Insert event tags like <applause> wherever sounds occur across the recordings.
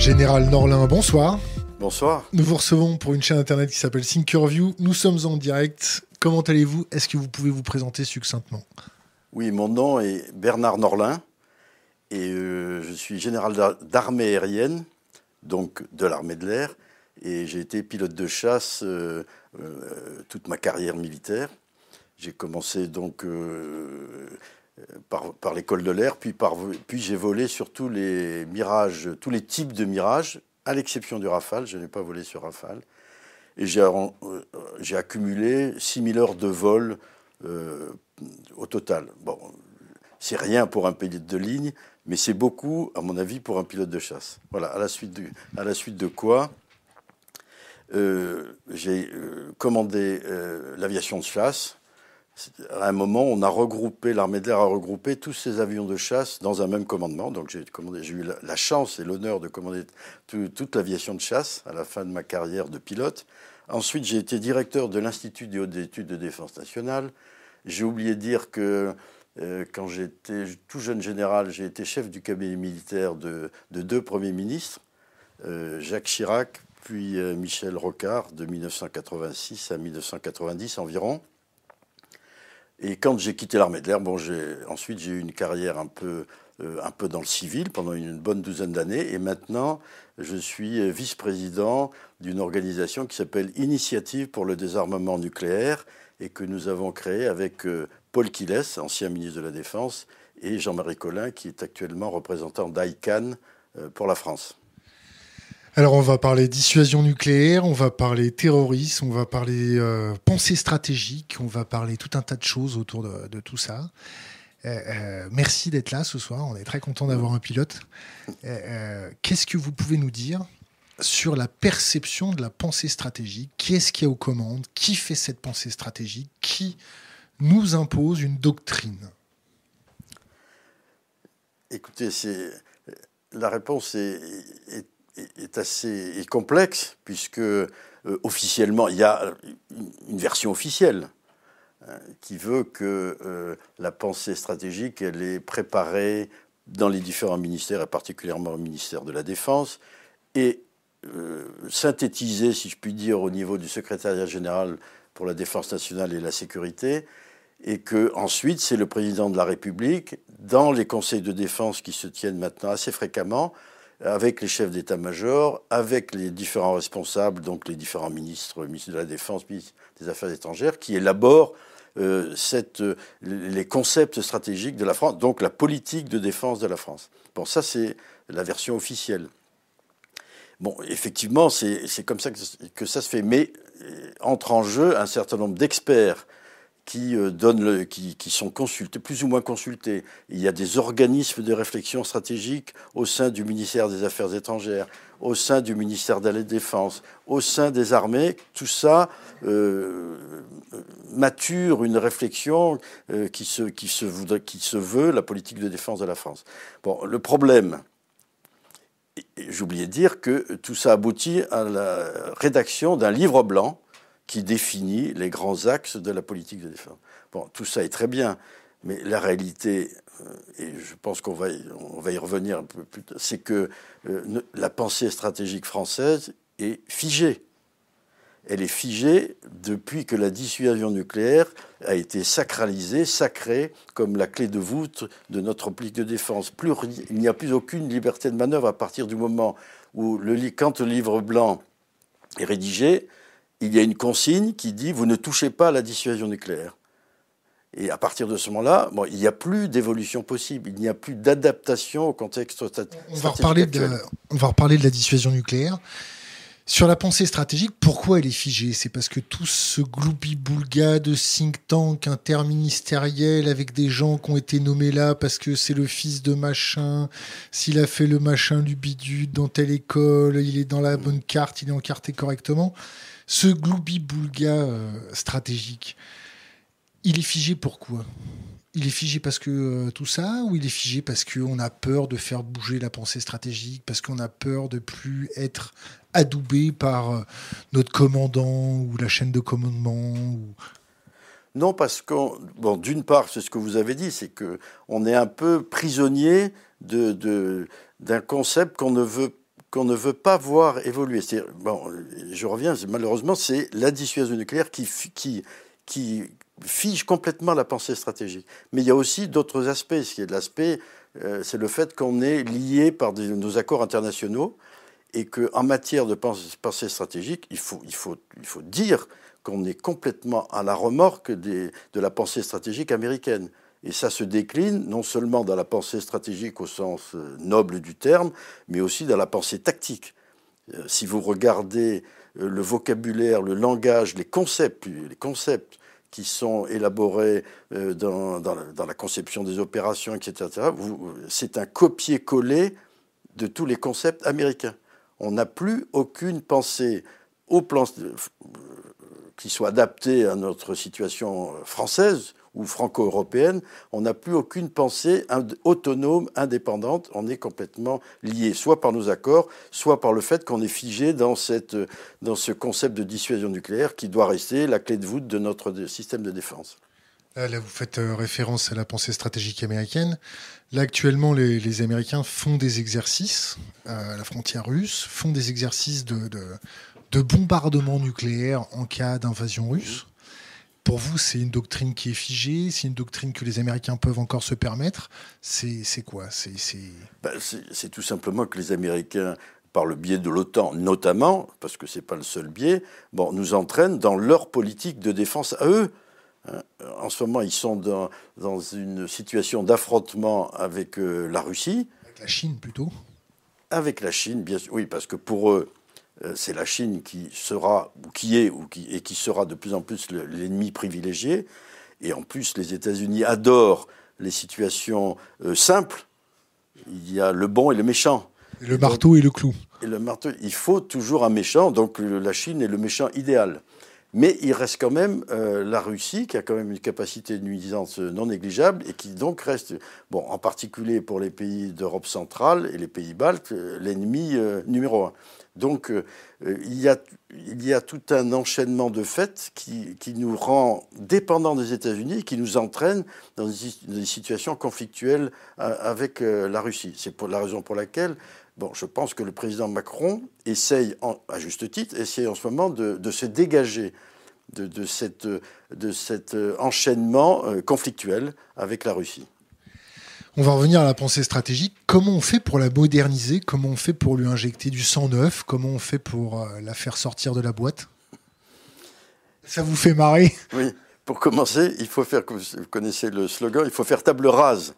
Général Norlin, bonsoir. Bonsoir. Nous vous recevons pour une chaîne internet qui s'appelle Thinkerview. Nous sommes en direct. Comment allez-vous? Est-ce que vous pouvez vous présenter succinctement? Oui, mon nom est Bernard Norlin et euh, je suis général d'armée aérienne, donc de l'armée de l'air, et j'ai été pilote de chasse euh, euh, toute ma carrière militaire. J'ai commencé donc par, par l'école de l'air, puis, j'ai volé sur tous les mirages, tous les types de mirages, à l'exception du Rafale. Je n'ai pas volé sur Rafale. Et j'ai euh, accumulé 6000 heures de vol euh, au total. Bon, c'est rien pour un pilote de ligne, mais c'est beaucoup, à mon avis, pour un pilote de chasse. Voilà, à la suite de, quoi euh, j'ai commandé l'aviation de chasse à un moment, on a regroupé, l'armée de l'air a regroupé tous ces avions de chasse dans un même commandement. Donc j'ai eu la, chance et l'honneur de commander toute l'aviation de chasse à la fin de ma carrière de pilote. Ensuite, j'ai été directeur de l'Institut des hautes études de défense nationale. J'ai oublié de dire que euh, quand j'étais tout jeune général, j'ai été chef du cabinet militaire de, deux premiers ministres, euh, Jacques Chirac, puis euh, Michel Rocard, de 1986 à 1990 environ. Et quand j'ai quitté l'armée de l'air, ensuite j'ai eu une carrière un peu, euh, dans le civil pendant une bonne douzaine d'années. Et maintenant, je suis vice-président d'une organisation qui s'appelle Initiative pour le désarmement nucléaire et que nous avons créée avec euh, Paul Quiles, ancien ministre de la Défense, et Jean-Marie Collin, qui est actuellement représentant d'ICANN euh, pour la France. Alors on va parler dissuasion nucléaire, on va parler terrorisme, on va parler euh, pensée stratégique, on va parler tout un tas de choses autour de, tout ça. Euh, euh, merci d'être là ce soir, on est très content d'avoir un pilote. Qu'est-ce que vous pouvez nous dire sur la perception de la pensée stratégique? Qui est-ce qui est aux commandes? Qui fait cette pensée stratégique? Qui nous impose une doctrine? Écoutez, la réponse est est assez complexe, puisque euh, officiellement, il y a une version officielle hein, qui veut que euh, la pensée stratégique, elle est préparée dans les différents ministères, et particulièrement au ministère de la Défense, et euh, synthétisée, si je puis dire, au niveau du secrétariat général pour la défense nationale et la sécurité, et que ensuite c'est le président de la République, dans les conseils de défense qui se tiennent maintenant assez fréquemment, avec les chefs d'état-major, avec les différents responsables, donc les différents ministres, ministre de la Défense, ministre des Affaires étrangères, qui élaborent euh, euh, les concepts stratégiques de la France, donc la politique de défense de la France. Bon, ça c'est la version officielle. Bon, effectivement, c'est comme ça que, que, ça se fait, mais euh, entre en jeu un certain nombre d'experts qui, euh, donnent qui, sont consultés, plus ou moins consultés. Il y a des organismes de réflexion stratégique au sein du ministère des Affaires étrangères, au sein du ministère de la Défense, au sein des armées. Tout ça euh, mature une réflexion euh, qui, se, qui, se qui se veut la politique de défense de la France. Bon, le problème, j'oubliais de dire que tout ça aboutit à la rédaction d'un livre blanc qui définit les grands axes de la politique de défense. Bon, tout ça est très bien, mais la réalité, euh, et je pense qu'on va, on va y revenir un peu plus tard, c'est que euh, la pensée stratégique française est figée. Elle est figée depuis que la dissuasion nucléaire a été sacralisée, sacrée comme la clé de voûte de notre politique de défense. Plus, il n'y a plus aucune liberté de manœuvre à partir du moment où, le, quand le livre blanc est rédigé, il y a une consigne qui dit vous ne touchez pas à la dissuasion nucléaire. Et à partir de ce moment-là, bon, il n'y a plus d'évolution possible, il n'y a plus d'adaptation au contexte stratégique. On va, reparler de, on va reparler de la dissuasion nucléaire. Sur la pensée stratégique, pourquoi elle est figée? C'est parce que tout ce gloubi-boulga de think tank interministériel avec des gens qui ont été nommés là parce que c'est le fils de machin, s'il a fait le machin du bidule dans telle école, il est dans la bonne carte, il est encarté correctement ce gloubi-boulga euh, stratégique, il est figé pourquoi il est figé parce que euh, tout ça, ou il est figé parce qu'on a peur de faire bouger la pensée stratégique, parce qu'on a peur de plus être adoubé par euh, notre commandant ou la chaîne de commandement Non, parce que, bon, d'une part, c'est ce que vous avez dit, c'est que on est un peu prisonnier de, d'un concept qu'on ne veut qu'on ne veut pas voir évoluer. Bon, je reviens, malheureusement, c'est la dissuasion nucléaire qui, qui, qui fige complètement la pensée stratégique. Mais il y a aussi d'autres aspects. Ce qui est l'aspect, euh, c'est le fait qu'on est lié par nos accords internationaux et qu'en matière de pensée stratégique, il faut, il faut, il faut dire qu'on est complètement à la remorque de la pensée stratégique américaine. Et ça se décline non seulement dans la pensée stratégique au sens euh, noble du terme, mais aussi dans la pensée tactique. Euh, si vous regardez le vocabulaire, le langage, les concepts, les concepts qui sont élaborés dans la conception des opérations, etc., c'est un copier-coller de tous les concepts américains on n'a plus aucune pensée au plan qui soit adaptée à notre situation française ou franco-européenne, on n'a plus aucune pensée autonome, indépendante, on est complètement lié, soit par nos accords, soit par le fait qu'on est figé dans, cette, dans ce concept de dissuasion nucléaire qui doit rester la clé de voûte de notre système de défense. Là, vous faites euh, référence à la pensée stratégique américaine. Là, actuellement, les, Américains font des exercices euh, à la frontière russe, font des exercices de, de, bombardement nucléaire en cas d'invasion russe. Pour vous, c'est une doctrine qui est figée, c'est une doctrine que les Américains peuvent encore se permettre. C'est quoi? Ben, C'est tout simplement que les Américains par le biais de l'OTAN notamment, parce que ce n'est pas le seul biais, bon, nous entraînent dans leur politique de défense à eux. Hein, en ce moment, ils sont dans, dans une situation d'affrontement avec euh, la Russie. Avec la Chine plutôt Avec la Chine, bien sûr. Oui, parce que pour eux, c'est la Chine qui sera, ou qui est, ou qui, et qui sera de plus en plus l'ennemi privilégié. Et en plus, les États-Unis adorent les situations euh, simples. Il y a le bon et le méchant. Et le marteau et le clou. Et le marteau, il faut toujours un méchant. Donc la Chine est le méchant idéal. Mais il reste quand même euh, la Russie, qui a quand même une capacité de nuisance non négligeable et qui donc reste, bon, en particulier pour les pays d'Europe centrale et les pays baltes, euh, l'ennemi euh, numéro un. Donc il, y a, il y a tout un enchaînement de faits qui, nous rend dépendants des États-Unis, qui nous entraîne dans des, situations conflictuelles avec la Russie. C'est la raison pour laquelle je pense que le président Macron essaye, à juste titre, essaye en ce moment de, se dégager de, cet enchaînement euh, conflictuel avec la Russie. On va revenir à la pensée stratégique. Comment on fait pour la moderniser? Comment on fait pour lui injecter du sang neuf? Comment on fait pour euh, la faire sortir de la boîte? Ça vous fait marrer? Oui. Pour commencer, il faut faire, vous connaissez le slogan, il faut faire table rase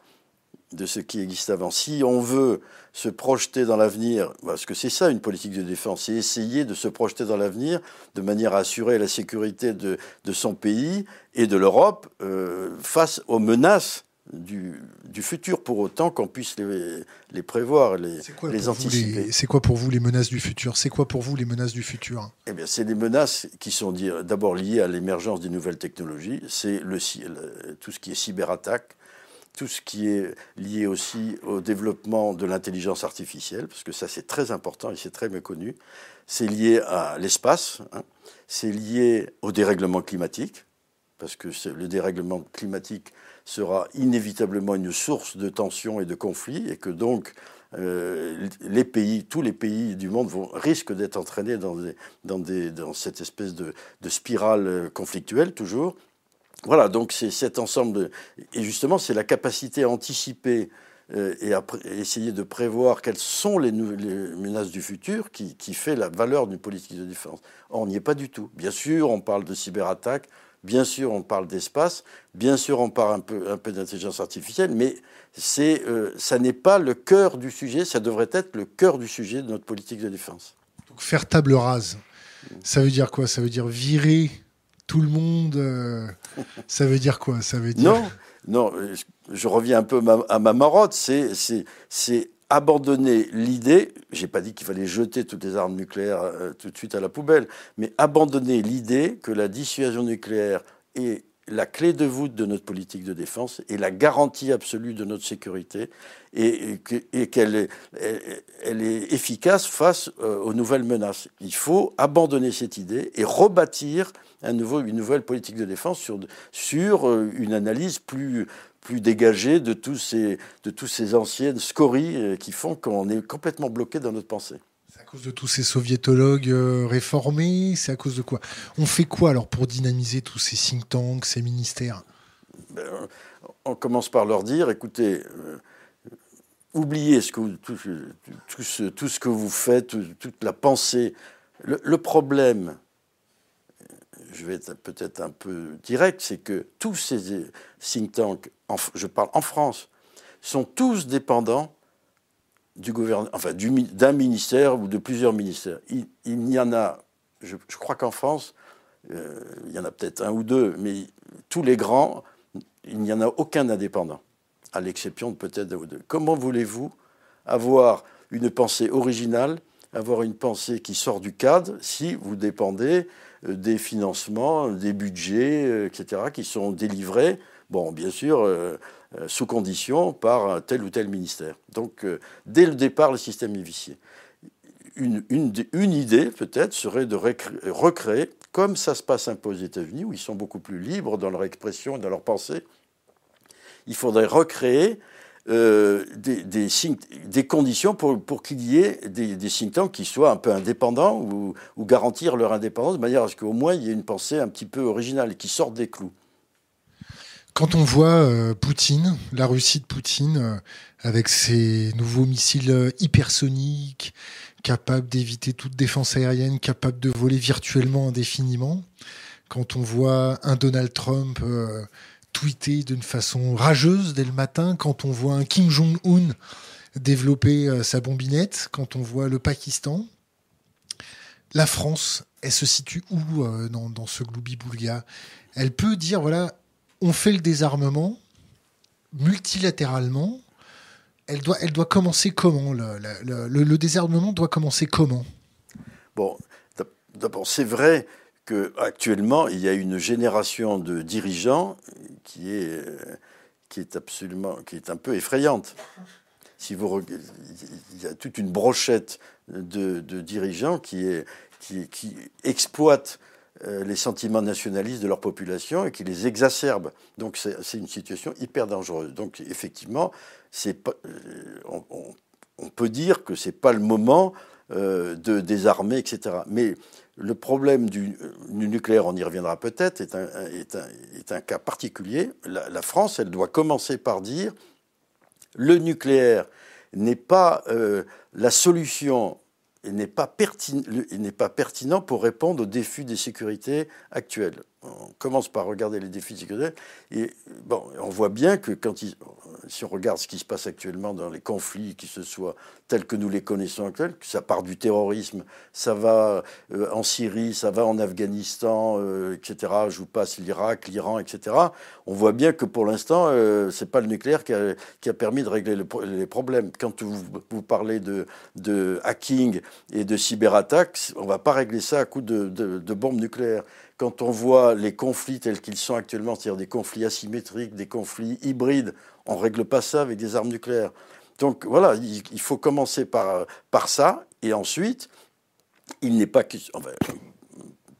de ce qui existe avant. Si on veut se projeter dans l'avenir, parce que c'est ça une politique de défense, c'est essayer de se projeter dans l'avenir de manière à assurer la sécurité de, son pays et de l'Europe euh, face aux menaces du, futur, pour autant qu'on puisse les, les, prévoir, les, les anticiper. C'est quoi pour vous les menaces du futur? C'est quoi pour vous les menaces du futur? Eh bien, c'est des menaces qui sont d'abord liées à l'émergence des nouvelles technologies. C'est le, tout ce qui est cyberattaque, tout ce qui est lié aussi au développement de l'intelligence artificielle, parce que ça c'est très important et c'est très méconnu. C'est lié à l'espace, hein. c'est lié au dérèglement climatique, parce que le dérèglement climatique sera inévitablement une source de tensions et de conflits, et que donc euh, les pays, tous les pays du monde vont, risquent d'être entraînés dans, cette espèce de, de spirale conflictuelle toujours. Voilà, donc c'est cet ensemble, et justement c'est la capacité à anticiper euh, et à essayer de prévoir quelles sont les, menaces du futur qui, fait la valeur d'une politique de défense. Or, on n'y est pas du tout. Bien sûr, on parle de cyberattaque, bien sûr, on parle d'espace, bien sûr, on parle un peu, un peu d'intelligence artificielle, mais euh, ça n'est pas le cœur du sujet, ça devrait être le cœur du sujet de notre politique de défense. Donc faire table rase, ça veut dire quoi? Ça veut dire virer tout le monde. Euh, ça veut dire quoi? Ça veut dire non, non. Je reviens un peu à ma marotte. C'est abandonner l'idée. J'ai pas dit qu'il fallait jeter toutes les armes nucléaires euh, tout de suite à la poubelle, mais abandonner l'idée que la dissuasion nucléaire est la clé de voûte de notre politique de défense et la garantie absolue de notre sécurité et, qu'elle est, efficace face euh, aux nouvelles menaces. Il faut abandonner cette idée et rebâtir une nouvelle politique de défense sur, sur euh, une analyse plus, plus dégagée de tous, ces, de tous ces anciennes scories euh, qui font qu'on est complètement bloqué dans notre pensée. cause de tous ces soviétologues euh, réformés? C'est à cause de quoi? On fait quoi alors pour dynamiser tous ces think tanks, ces ministères? Ben, On commence par leur dire, écoutez, euh, oubliez ce que tout, ce, que vous faites, toute la pensée. Le, problème, je vais être peut-être un peu direct, c'est que tous ces think tanks, je parle en France, sont tous dépendants du gouvernement, enfin d'un ministère ou de plusieurs ministères. Il, n'y en a, je, crois qu'en France, euh, il y en a peut-être un ou deux, mais tous les grands, il n'y en a aucun indépendant, à l'exception de peut-être d'un ou deux. Comment voulez-vous avoir une pensée originale, avoir une pensée qui sort du cadre, si vous dépendez euh, des financements, des budgets, euh, etc., qui sont délivrés, bon, bien sûr, euh, sous condition par tel ou tel ministère. Donc, euh, dès le départ, le système est vicié. Une, une, idée, peut-être, serait de recréer, comme ça se passe un peu aux États-Unis, où ils sont beaucoup plus libres dans leur expression et dans leur pensée, il faudrait recréer euh, des, conditions pour, qu'il y ait des, des, think tanks qui soient un peu indépendants ou, garantir leur indépendance de manière à ce qu'au moins il y ait une pensée un petit peu originale qui sorte des clous. Quand on voit euh, Poutine, la Russie de Poutine, euh, avec ses nouveaux missiles hypersoniques, capables d'éviter toute défense aérienne, capables de voler virtuellement indéfiniment, quand on voit un Donald Trump tweeter d'une façon rageuse dès le matin, quand on voit un Kim Jong-un développer sa bombinette, quand on voit le Pakistan, la France, elle se situe où dans, dans ce gloubi-boulga Elle peut dire, voilà, on fait le désarmement multilatéralement. Elle doit, elle doit commencer comment le, désarmement doit commencer comment? Bon, d'abord, c'est vrai qu'actuellement, il y a une génération de dirigeants qui est, qui est absolument, qui est un peu effrayante. Si vous, il y a toute une brochette de, dirigeants qui, est, exploitent euh, les sentiments nationalistes de leur population et qui les exacerbent. Donc c'est une situation hyper dangereuse. Donc effectivement, euh, on, peut dire que ce n'est pas le moment euh, de désarmer, etc. Mais le problème du, nucléaire, on y reviendra peut-être, est un, cas particulier. La, France, elle doit commencer par dire le nucléaire n'est pas la solution il n'est pas, pas, pertinent pour répondre aux défis des sécurités actuels. On commence par regarder les défis sécurité et bon, on voit bien que quand si on regarde ce qui se passe actuellement dans les conflits, qui se soient tels que nous les connaissons actuellement, que ça part du terrorisme, ça va euh, en Syrie, ça va en Afghanistan, euh, etc. Je vous passe l'Irak, l'Iran, etc. On voit bien que pour l'instant, euh, c'est pas le nucléaire qui a, permis de régler les problèmes. Quand vous, parlez de, hacking et de cyberattaques, on va pas régler ça à coup de bombes nucléaires quand on voit les conflits tels qu'ils sont actuellement, c'est-à-dire des conflits asymétriques, des conflits hybrides, on ne règle pas ça avec des armes nucléaires. Donc voilà, il, faut commencer par, par ça, et ensuite, il n'est pas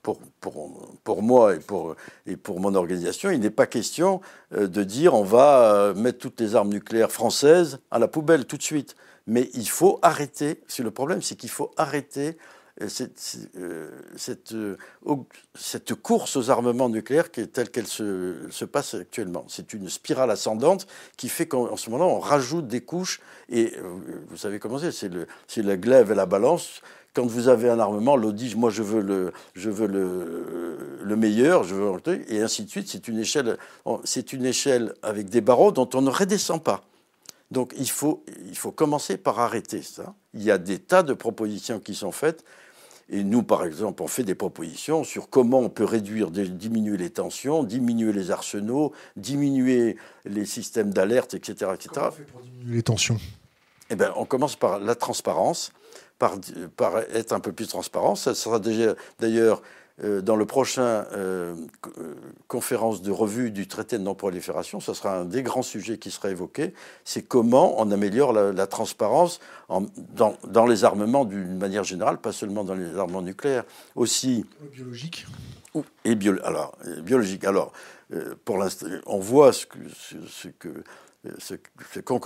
pour, pour, pour, moi et pour, et pour mon organisation, il n'est pas question euh, de dire on va euh, mettre toutes les armes nucléaires françaises à la poubelle tout de suite. Mais il faut arrêter, c'est le problème, c'est qu'il faut arrêter euh, cette, euh, euh, cette, course aux armements nucléaires qui est telle qu'elle se, se, passe actuellement. C'est une spirale ascendante qui fait qu'en ce moment-là, on rajoute des couches. Et vous savez comment c'est C'est la glaive et la balance. Quand vous avez un armement, l'autre moi je veux le, je veux le, le meilleur, je veux et ainsi de suite. C'est une échelle avec des barreaux dont on ne redescend pas. Donc il faut, il faut commencer par arrêter ça. Il y a des tas de propositions qui sont faites. Et nous, par exemple, on fait des propositions sur comment on peut réduire, diminuer les tensions, diminuer les arsenaux, diminuer les systèmes d'alerte, etc., etc. Comment on fait pour diminuer les tensions? Eh bien, on commence par la transparence, par, par être un peu plus transparent. Ça sera déjà, d'ailleurs, dans le prochain euh, euh, conférence de revue du traité de non-prolifération, ce sera un des grands sujets qui sera évoqué, c'est comment on améliore la, transparence dans, dans, les armements d'une manière générale, pas seulement dans les armements nucléaires, aussi biologiques. Et bio, alors, biologique. Alors, pour l'instant, on voit ce que, ce que ce, qu'on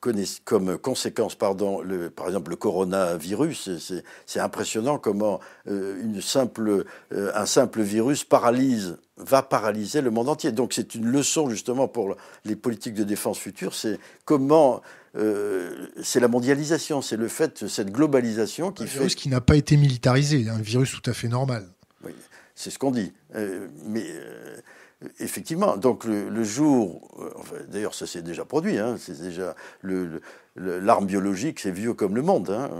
connaît comme conséquence, pardon, le, par exemple le coronavirus, c'est impressionnant comment euh, une simple, euh, un simple virus paralyse, va paralyser le monde entier. Donc c'est une leçon justement pour les politiques de défense futures, c'est comment euh, c'est la mondialisation, c'est le fait, cette globalisation qui un fait... virus qui n'a pas été militarisé, un virus tout à fait normal. Oui, c'est ce qu'on dit. mais Effectivement, donc le, jour, euh, d'ailleurs ça s'est déjà produit, hein, c'est déjà l'arme biologique, c'est vieux comme le monde. Hein.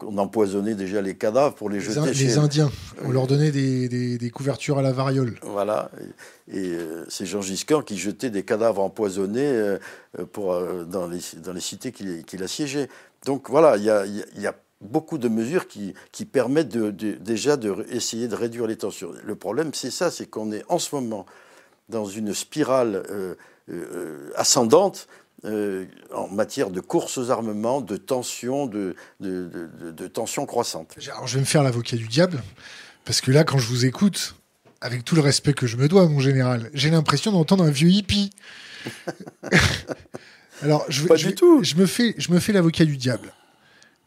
On empoisonnait déjà les cadavres pour les, jeter. les Indiens, on leur donnait des, couvertures à la variole. Voilà, et, euh, c'est Jean Giscard qui jetait des cadavres empoisonnés euh, pour, dans, les, dans les cités qu'il assiégeait. Donc voilà, il y a, beaucoup de mesures qui, permettent déjà d'essayer de, de réduire les tensions. Le problème, c'est ça, c'est qu'on est en ce moment dans une spirale euh, euh, ascendante euh, en matière de courses aux armements, de tensions, de, de, de, tensions croissantes. Alors je vais me faire l'avocat du diable, parce que là, quand je vous écoute, avec tout le respect que je me dois, mon général, j'ai l'impression d'entendre un vieux hippie. <laughs> Alors, je, Pas du tout. Je me fais, je me fais l'avocat du diable.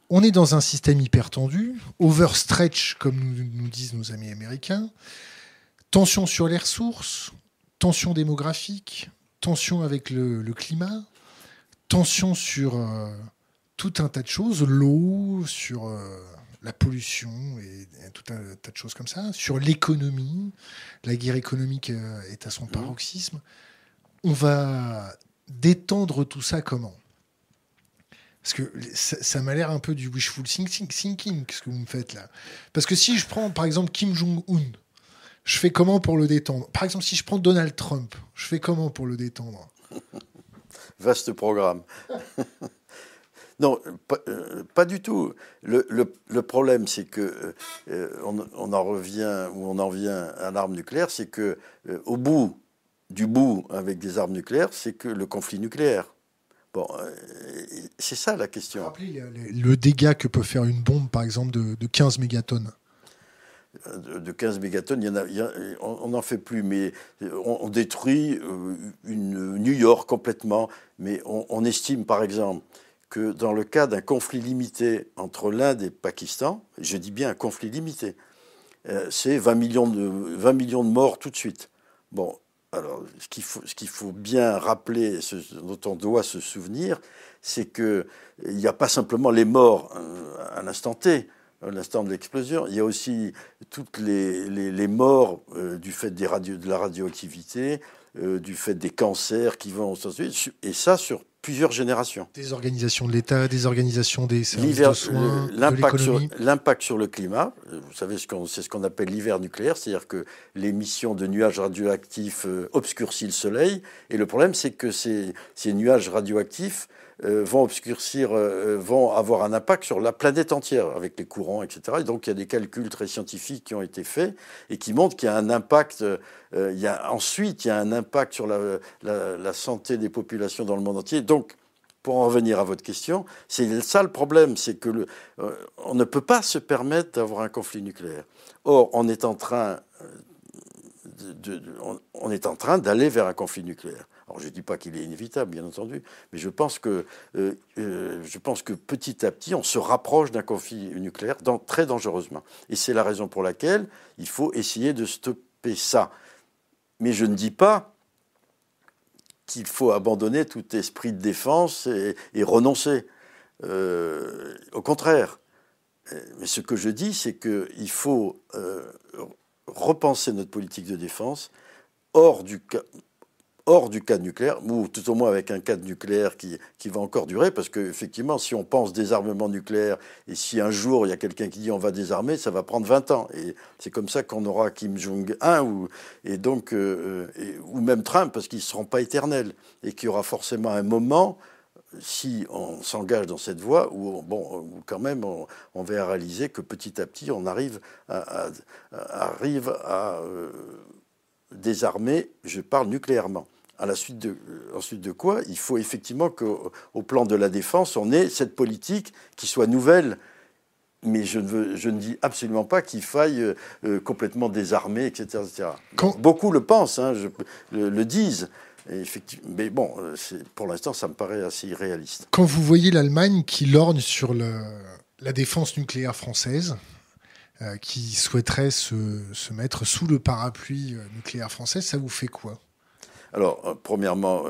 On est dans un système hyper tendu, overstretch, comme nous, nous disent nos amis américains, tension sur les ressources, tension démographique, tension avec le, climat, tension sur euh, tout un tas de choses, l'eau, sur euh, la pollution et, tout un tas de choses comme ça, sur l'économie. La guerre économique euh, est à son mmh. paroxysme. On va détendre tout ça comment? Parce que ça, m'a l'air un peu du wishful thinking, thinking, ce que vous me faites là. Parce que si je prends par exemple Kim Jong-un, je fais comment pour le détendre? Par exemple, si je prends Donald Trump, je fais comment pour le détendre? <laughs> Vaste programme. <laughs> non, euh, pas, du tout. Le, le, problème, c'est que euh, on, en revient ou on en vient à l'arme nucléaire, c'est que euh, au bout du bout avec des armes nucléaires, c'est que le conflit nucléaire. Bon, c'est ça la question. Rappelez le, dégât que peut faire une bombe, par exemple, de, de 15 mégatonnes de 15 mégatonnes, en on n'en fait plus, mais on, détruit euh, une New York complètement. Mais on, estime, par exemple, que dans le cas d'un conflit limité entre l'Inde et le Pakistan, je dis bien un conflit limité, euh, c'est 20 millions, de, 20 millions de morts tout de suite. Bon, alors ce qu'il faut, faut bien rappeler, ce dont on doit se souvenir, c'est qu'il n'y a pas simplement les morts euh, à l'instant T l'instant de l'explosion. Il y a aussi toutes les, les, morts euh, du fait des radio, de la radioactivité, euh, du fait des cancers qui vont et ça sur plusieurs générations. Des organisations de l'État, des organisations des services de soins, l'impact sur, l'impact sur le climat, euh, vous savez, ce qu'on, c'est ce qu'on appelle l'hiver nucléaire, c'est-à-dire que l'émission de nuages radioactifs obscurcit le Soleil, et le problème c'est que ces, ces nuages radioactifs vont obscurcir, euh, vont avoir un impact sur la planète entière avec les courants, etc. Et donc il y a des calculs très scientifiques qui ont été faits et qui montrent qu'il y a un impact. Euh, il y a, ensuite, il y a un impact sur la, santé des populations dans le monde entier. Donc, pour en revenir à votre question, c'est ça le problème, c'est que on ne peut pas se permettre d'avoir un conflit nucléaire. Or, on est en train, on est en train d'aller vers un conflit nucléaire. Alors je ne dis pas qu'il est inévitable, bien entendu, mais je pense, que, euh, euh, je pense que petit à petit, on se rapproche d'un conflit nucléaire très dangereusement. Et c'est la raison pour laquelle il faut essayer de stopper ça. Mais je ne dis pas qu'il faut abandonner tout esprit de défense et, renoncer. Euh, au contraire. Mais ce que je dis, c'est qu'il faut repenser notre politique de défense hors du, hors du cadre nucléaire, ou tout au moins avec un cadre nucléaire qui, qui va encore durer, parce qu'effectivement, si on pense désarmement nucléaire, et si un jour il y a quelqu'un qui dit on va désarmer, ça va prendre 20 ans. Et c'est comme ça qu'on aura Kim Jong-un, ou, et donc, euh, ou même Trump, parce qu'ils ne seront pas éternels, et qu'il y aura forcément un moment si on s'engage dans cette voie, où, bon, quand même on, va réaliser que petit à petit on arrive à, arrive à euh, désarmer, je parle nucléairement à la suite de, euh, ensuite de quoi il faut effectivement qu'au au plan de la défense, on ait cette politique qui soit nouvelle, mais je ne, veux, je ne dis absolument pas qu'il faille complètement désarmer, etc. Beaucoup le pensent, hein, je, le, disent. effectivement, mais bon, pour l'instant, ça me paraît assez irréaliste. Quand vous voyez l'Allemagne qui lorgne sur le, la défense nucléaire française, qui souhaiterait se, se, mettre sous le parapluie nucléaire français, ça vous fait quoi? Alors, premièrement,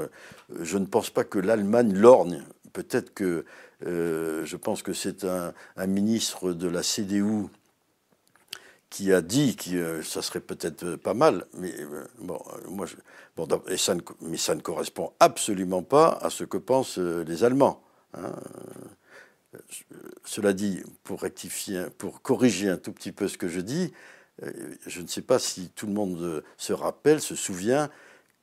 je ne pense pas que l'Allemagne lorgne. Peut-être que euh, je pense que c'est un, ministre de la CDU qui a dit que euh, ça serait peut-être pas mal, euh, mais ça ne correspond absolument pas à ce que pensent les Allemands. Hein. Cela dit, pour rectifier, pour corriger un tout petit peu ce que je dis, je ne sais pas si tout le monde se rappelle, se souvient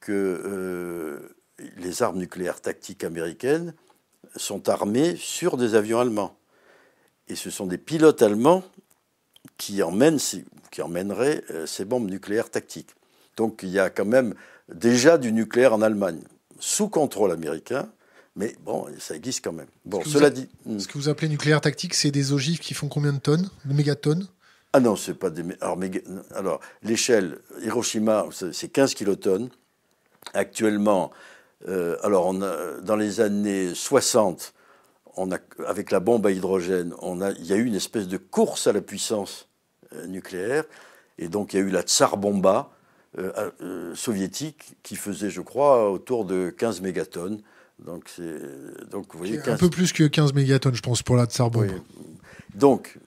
que les armes nucléaires tactiques américaines sont armées sur des avions allemands. Et ce sont des pilotes allemands qui, emmènent, qui emmèneraient euh, ces bombes nucléaires tactiques. Donc il y a quand même déjà du nucléaire en Allemagne, sous contrôle américain, mais bon, ça existe quand même. Bon, cela dit. Hmm. Ce que vous appelez nucléaire tactique, c'est des ogives qui font combien de tonnes De mégatonnes? Ah non, c'est pas des. Alors, alors l'échelle, Hiroshima, c'est 15 kilotonnes. Actuellement, euh, alors, on a, dans les années 60, on a, avec la bombe à hydrogène, on a, il y a eu une espèce de course à la puissance euh, nucléaire. Et donc, il y a eu la Tsar Bomba euh, soviétique qui faisait, je crois, autour de 15 mégatonnes. Donc, donc vous voyez, Un peu plus que 15 mégatonnes, je pense, pour la Tsar Bomba. Donc,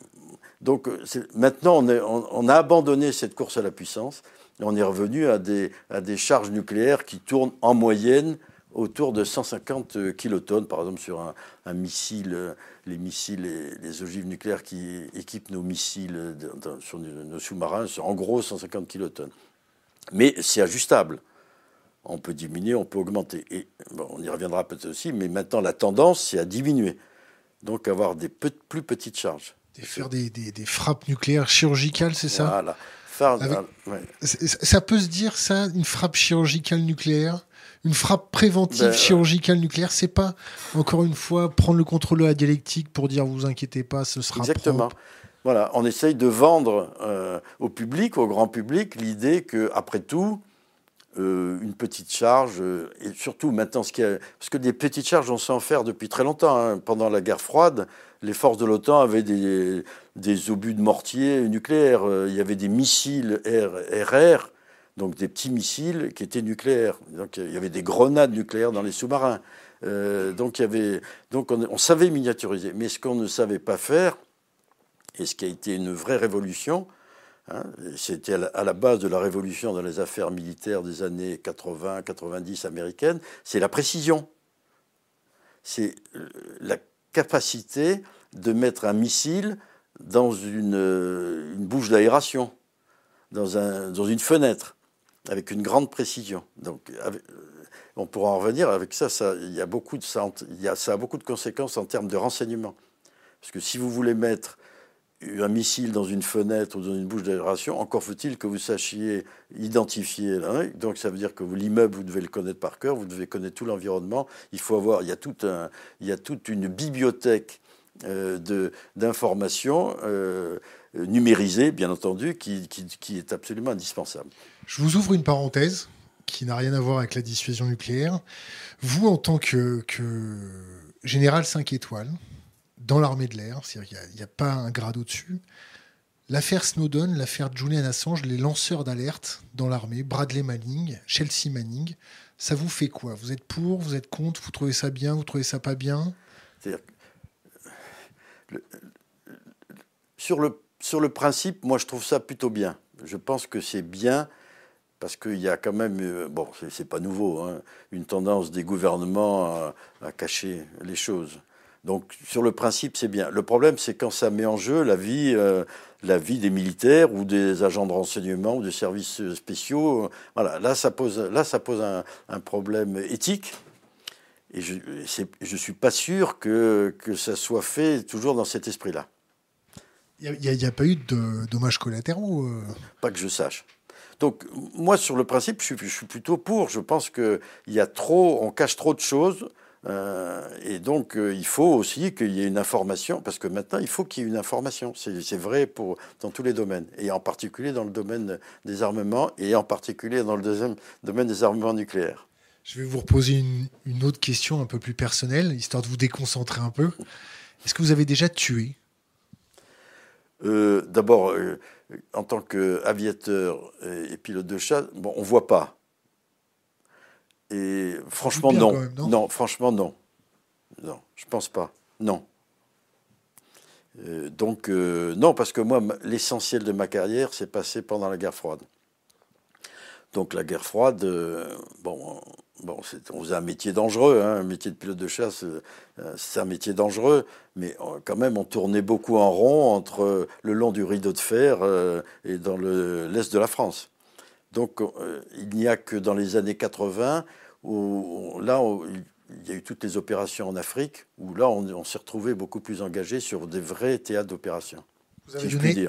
donc maintenant, on, on, a abandonné cette course à la puissance on est revenu à des, à des charges nucléaires qui tournent en moyenne autour de 150 kilotonnes, par exemple sur un, missile, les missiles, et les ogives nucléaires qui équipent nos missiles sur nos sous-marins, en gros 150 kilotonnes. Mais c'est ajustable. On peut diminuer, on peut augmenter. Et on y reviendra peut-être aussi, mais maintenant la tendance, c'est à diminuer. Donc avoir des plus petites charges. Faire des, des, des frappes nucléaires chirurgicales, c'est ça? Voilà. Ça peut se dire ça, une frappe chirurgicale nucléaire? Une frappe préventive ben, chirurgicale nucléaire, c'est pas encore une fois prendre le contrôle de la dialectique pour dire vous inquiétez pas, ce sera exactement. Voilà, on essaye de vendre euh, au public, au grand public, l'idée que après tout, euh, une petite charge, euh, et surtout maintenant, ce qui parce que des petites charges, on sait en faire depuis très longtemps. Hein. Pendant la guerre froide, les forces de l'OTAN avaient des, obus de mortier nucléaires. Euh, il y avait des missiles RR, donc des petits missiles qui étaient nucléaires. Donc il y avait des grenades nucléaires dans les sous-marins. avait, donc on, savait miniaturiser. Mais ce qu'on ne savait pas faire, et ce qui a été une vraie révolution, Hein, c'était à la base de la révolution dans les affaires militaires des années 80-90 américaines, c'est la précision. C'est euh, la capacité de mettre un missile dans une, euh, bouche d'aération, dans, dans, une fenêtre, avec une grande précision. Donc, euh, on pourra en revenir avec ça. ça, il y a beaucoup de, ça, il a, ça a beaucoup de conséquences en termes de renseignement. Parce que si vous voulez mettre un missile dans une fenêtre ou dans une bouche d'aération, encore faut-il que vous sachiez identifier. Donc ça veut dire que l'immeuble, vous devez le connaître par cœur, vous devez connaître tout l'environnement. Il faut avoir, il y a, toute une bibliothèque euh, d'informations euh, numérisées, bien entendu, qui, qui, est absolument indispensable. Je vous ouvre une parenthèse qui n'a rien à voir avec la dissuasion nucléaire. Vous, en tant que, que général 5 étoiles, dans l'armée de l'air, c'est-à-dire qu'il n'y a, pas un grade au-dessus. L'affaire Snowden, l'affaire Julian Assange, les lanceurs d'alerte dans l'armée, Bradley Manning, Chelsea Manning, ça vous fait quoi? Vous êtes pour, vous êtes contre, vous trouvez ça bien, vous trouvez ça pas bien? Sur, le, sur le principe, moi je trouve ça plutôt bien. Je pense que c'est bien parce qu'il y a quand même, euh, bon, c'est pas nouveau, hein, une tendance des gouvernements à cacher les choses. Donc sur le principe, c'est bien. Le problème, c'est quand ça met en jeu la vie, euh, la vie des militaires ou des agents de renseignement ou des services spéciaux. Voilà, là ça pose, là ça pose un, problème éthique. Et je ne suis pas sûr que, que ça soit fait toujours dans cet esprit-là. Il n'y a, pas eu de dommages collatéraux euh Pas que je sache. Donc moi, sur le principe, je suis, je suis plutôt pour. Je pense qu'il y a trop, on cache trop de choses et donc, il faut aussi qu'il y ait une information, parce que maintenant, il faut qu'il y ait une information. C'est vrai pour, dans tous les domaines, et en particulier dans le domaine des armements, et en particulier dans le deuxième domaine des armements nucléaires. Je vais vous reposer une, une autre question un peu plus personnelle, histoire de vous déconcentrer un peu. Est-ce que vous avez déjà tué? D'abord, en tant qu'aviateur et, pilote de chasse, bon, on voit pas. Et franchement, non. non. franchement, non. Non, je pense pas. Non. Euh, donc, euh, non, parce que moi, l'essentiel de ma carrière s'est passé pendant la guerre froide. Donc, la guerre froide, euh, bon, Bon, on faisait un métier dangereux, hein, un métier de pilote de chasse, c'est un métier dangereux, mais quand même, on tournait beaucoup en rond entre le long du rideau de fer et dans l'est de la France. Donc, il n'y a que dans les années 80 où, là, il y a eu toutes les opérations en Afrique, où là, on, s'est retrouvé beaucoup plus engagé sur des vrais théâtres d'opération. Vous, si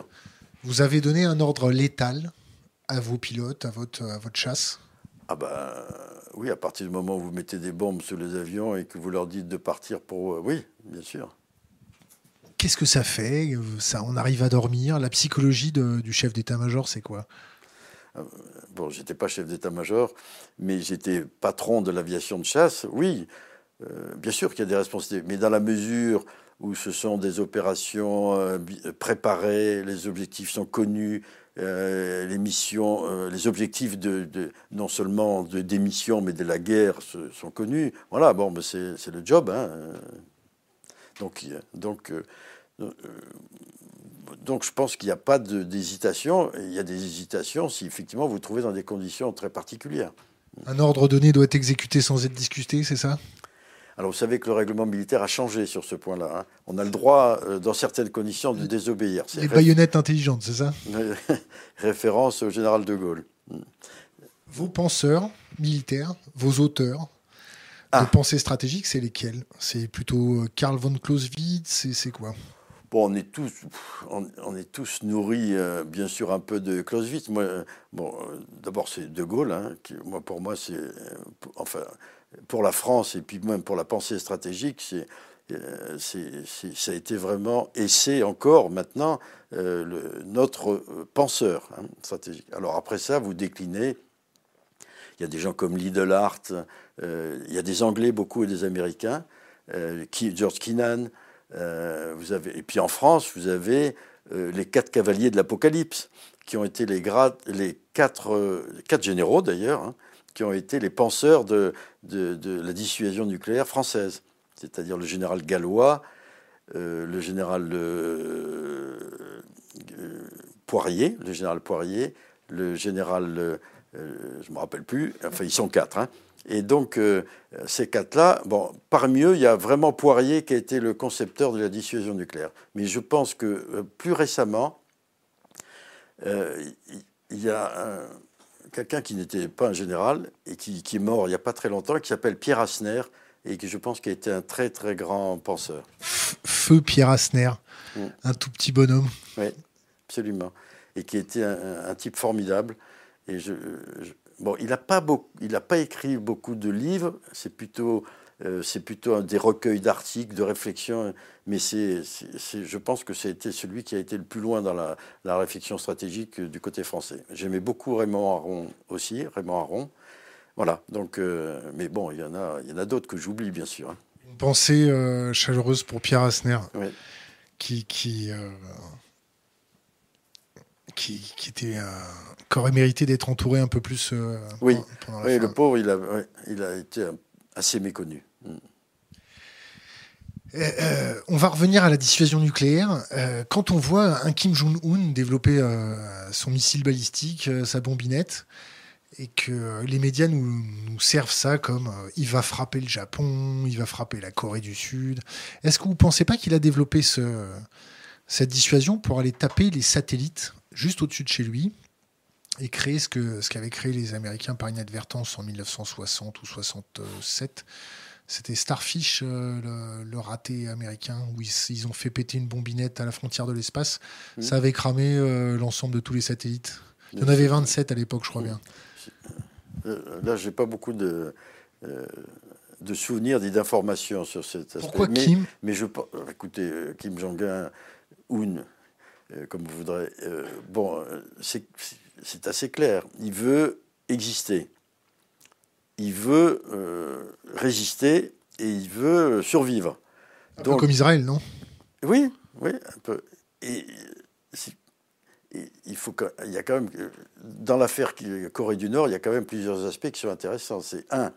vous avez donné un ordre létal à vos pilotes, à votre, à votre chasse? Ah ben oui, à partir du moment où vous mettez des bombes sur les avions et que vous leur dites de partir pour... Euh, oui, bien sûr. Qu'est-ce que ça fait? Ça, On arrive à dormir? La psychologie du chef d'état-major, c'est quoi? Euh, Bon, j'étais pas chef d'état-major, mais j'étais patron de l'aviation de chasse, oui. Euh, bien sûr qu'il y a des responsabilités, mais dans la mesure où ce sont des opérations préparées, les objectifs sont connus, euh, les missions, euh, les objectifs de, non seulement de démission mais de la guerre sont connus. Voilà, bon, mais c'est le job. Hein. Donc, donc, euh, donc, je pense qu'il n'y a pas d'hésitation. Il y a des hésitations si effectivement vous vous trouvez dans des conditions très particulières. Un ordre donné doit être exécuté sans être discuté, c'est ça? Alors vous savez que le règlement militaire a changé sur ce point-là. Hein. On a le droit, euh, dans certaines conditions, de désobéir. Les baïonnettes intelligentes, c'est ça? <laughs> Référence au général de Gaulle. Vos penseurs militaires, vos auteurs ah. de pensée stratégique, c'est lesquels? C'est plutôt euh, Karl von Clausewitz C'est quoi? Bon, on est tous, on, est tous nourris, euh, bien sûr, un peu de Clausewitz. Moi, bon, d'abord c'est De Gaulle. Hein, moi, pour moi, c'est, enfin, pour la France et puis même pour la pensée stratégique, c'est, euh, ça a été vraiment, et c'est encore maintenant, euh, notre euh, penseur hein, stratégique. Alors après ça, vous déclinez, il y a des gens comme Lidl il y a des Anglais beaucoup et des Américains, George Kennan, vous avez, et puis en France, vous avez les quatre cavaliers de l'Apocalypse, qui ont été les, les quatre, généraux d'ailleurs, hein, qui ont été les penseurs de, de, la dissuasion nucléaire française, c'est-à-dire le général Gallois, euh, le général euh, euh, Poirier, le général Poirier, le général, je ne me rappelle plus, enfin ils sont quatre. Hein. Et donc ces quatre-là, bon, parmi eux, il y a vraiment Poirier qui a été le concepteur de la dissuasion nucléaire. Mais je pense que plus récemment, il y a un quelqu'un qui n'était pas un général et qui, est mort il n'y a pas très longtemps, qui s'appelle Pierre Asner et qui, je pense, qui a été un très très grand penseur. Feu Pierre Asner, mm. un tout petit bonhomme. Oui, absolument. Et qui était un, type formidable. Et je, bon, il n'a pas, pas écrit beaucoup de livres, c'est plutôt euh, plutôt des recueils d'articles, de réflexions, mais c'est, je pense que c'était celui qui a été le plus loin dans la, réflexion stratégique du côté français. J'aimais beaucoup Raymond Aron aussi, Raymond Aron. Voilà, donc, euh, mais bon, il y en a, il y en a d'autres que j'oublie, bien sûr. Hein. Une pensée euh, chaleureuse pour Pierre Asner, qui, qui, qui, qui, était, qui aurait mérité d'être entouré un peu plus. oui, oui le pauvre, il a, il a été assez méconnu. Euh, euh, on va revenir à la dissuasion nucléaire. Euh, quand on voit un Kim Jong-un développer son missile balistique, sa bombinette, et que les médias nous, servent ça comme il va frapper le Japon, il va frapper la Corée du Sud, est-ce que vous ne pensez pas qu'il a développé ce, cette dissuasion pour aller taper les satellites juste au-dessus de chez lui et créer ce que ce qu'avaient créé les Américains par inadvertance en 1960 ou 67 c'était Starfish, euh, le, raté américain, où ils, ont fait péter une bombinette à la frontière de l'espace. Mmh. Ça avait cramé euh, l'ensemble de tous les satellites. Il y en avait 27 à l'époque, je crois bien. Euh, là, j'ai pas beaucoup de. de souvenirs et d'informations sur cet aspect. Pourquoi Kim? Mais je écoutez, Kim Jong-un, Un, comme vous voudrez, bon, c'est assez clair. Il veut exister. Il veut résister et il veut survivre. Un peu comme Israël, non? Oui, oui, un peu. Et, il faut il y a quand même dans l'affaire Corée du Nord, il y a quand même plusieurs aspects qui sont intéressants. C'est un,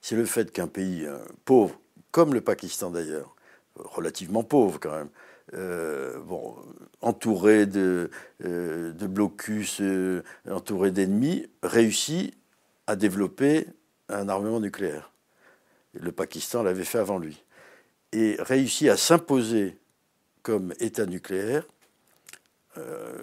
c'est le fait qu'un pays euh, pauvre, comme le Pakistan d'ailleurs, relativement pauvre quand même, euh, bon, entouré de, euh, blocus, entouré d'ennemis, réussit à développer un armement nucléaire. Le Pakistan l'avait fait avant lui. Et réussit à s'imposer comme État nucléaire, euh,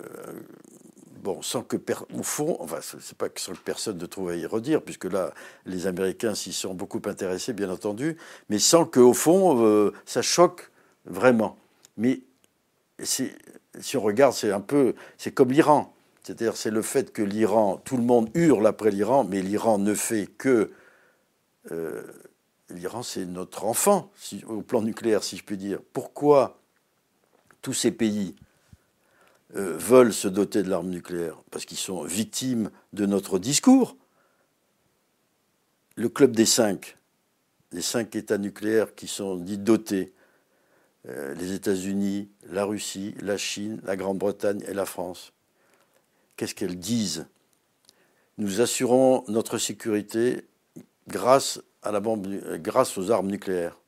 bon, sans que, au fond, enfin, c'est pas sans que personne ne trouve à y redire, puisque là, les Américains s'y sont beaucoup intéressés, bien entendu, mais sans que, au fond, euh, ça choque vraiment. Mais si on regarde, c'est un peu, c'est comme l'Iran. C'est-à-dire, c'est le fait que l'Iran, tout le monde hurle après l'Iran, mais l'Iran ne fait que euh, l'Iran, c'est notre enfant, au plan nucléaire, si je puis dire. Pourquoi tous ces pays euh, veulent se doter de l'arme nucléaire? Parce qu'ils sont victimes de notre discours. Le club des cinq, les cinq États nucléaires qui sont dits dotés, euh, les États-Unis, la Russie, la Chine, la Grande-Bretagne et la France, qu'est-ce qu'elles disent? Nous assurons notre sécurité grâce à la bombe, grâce aux armes nucléaires.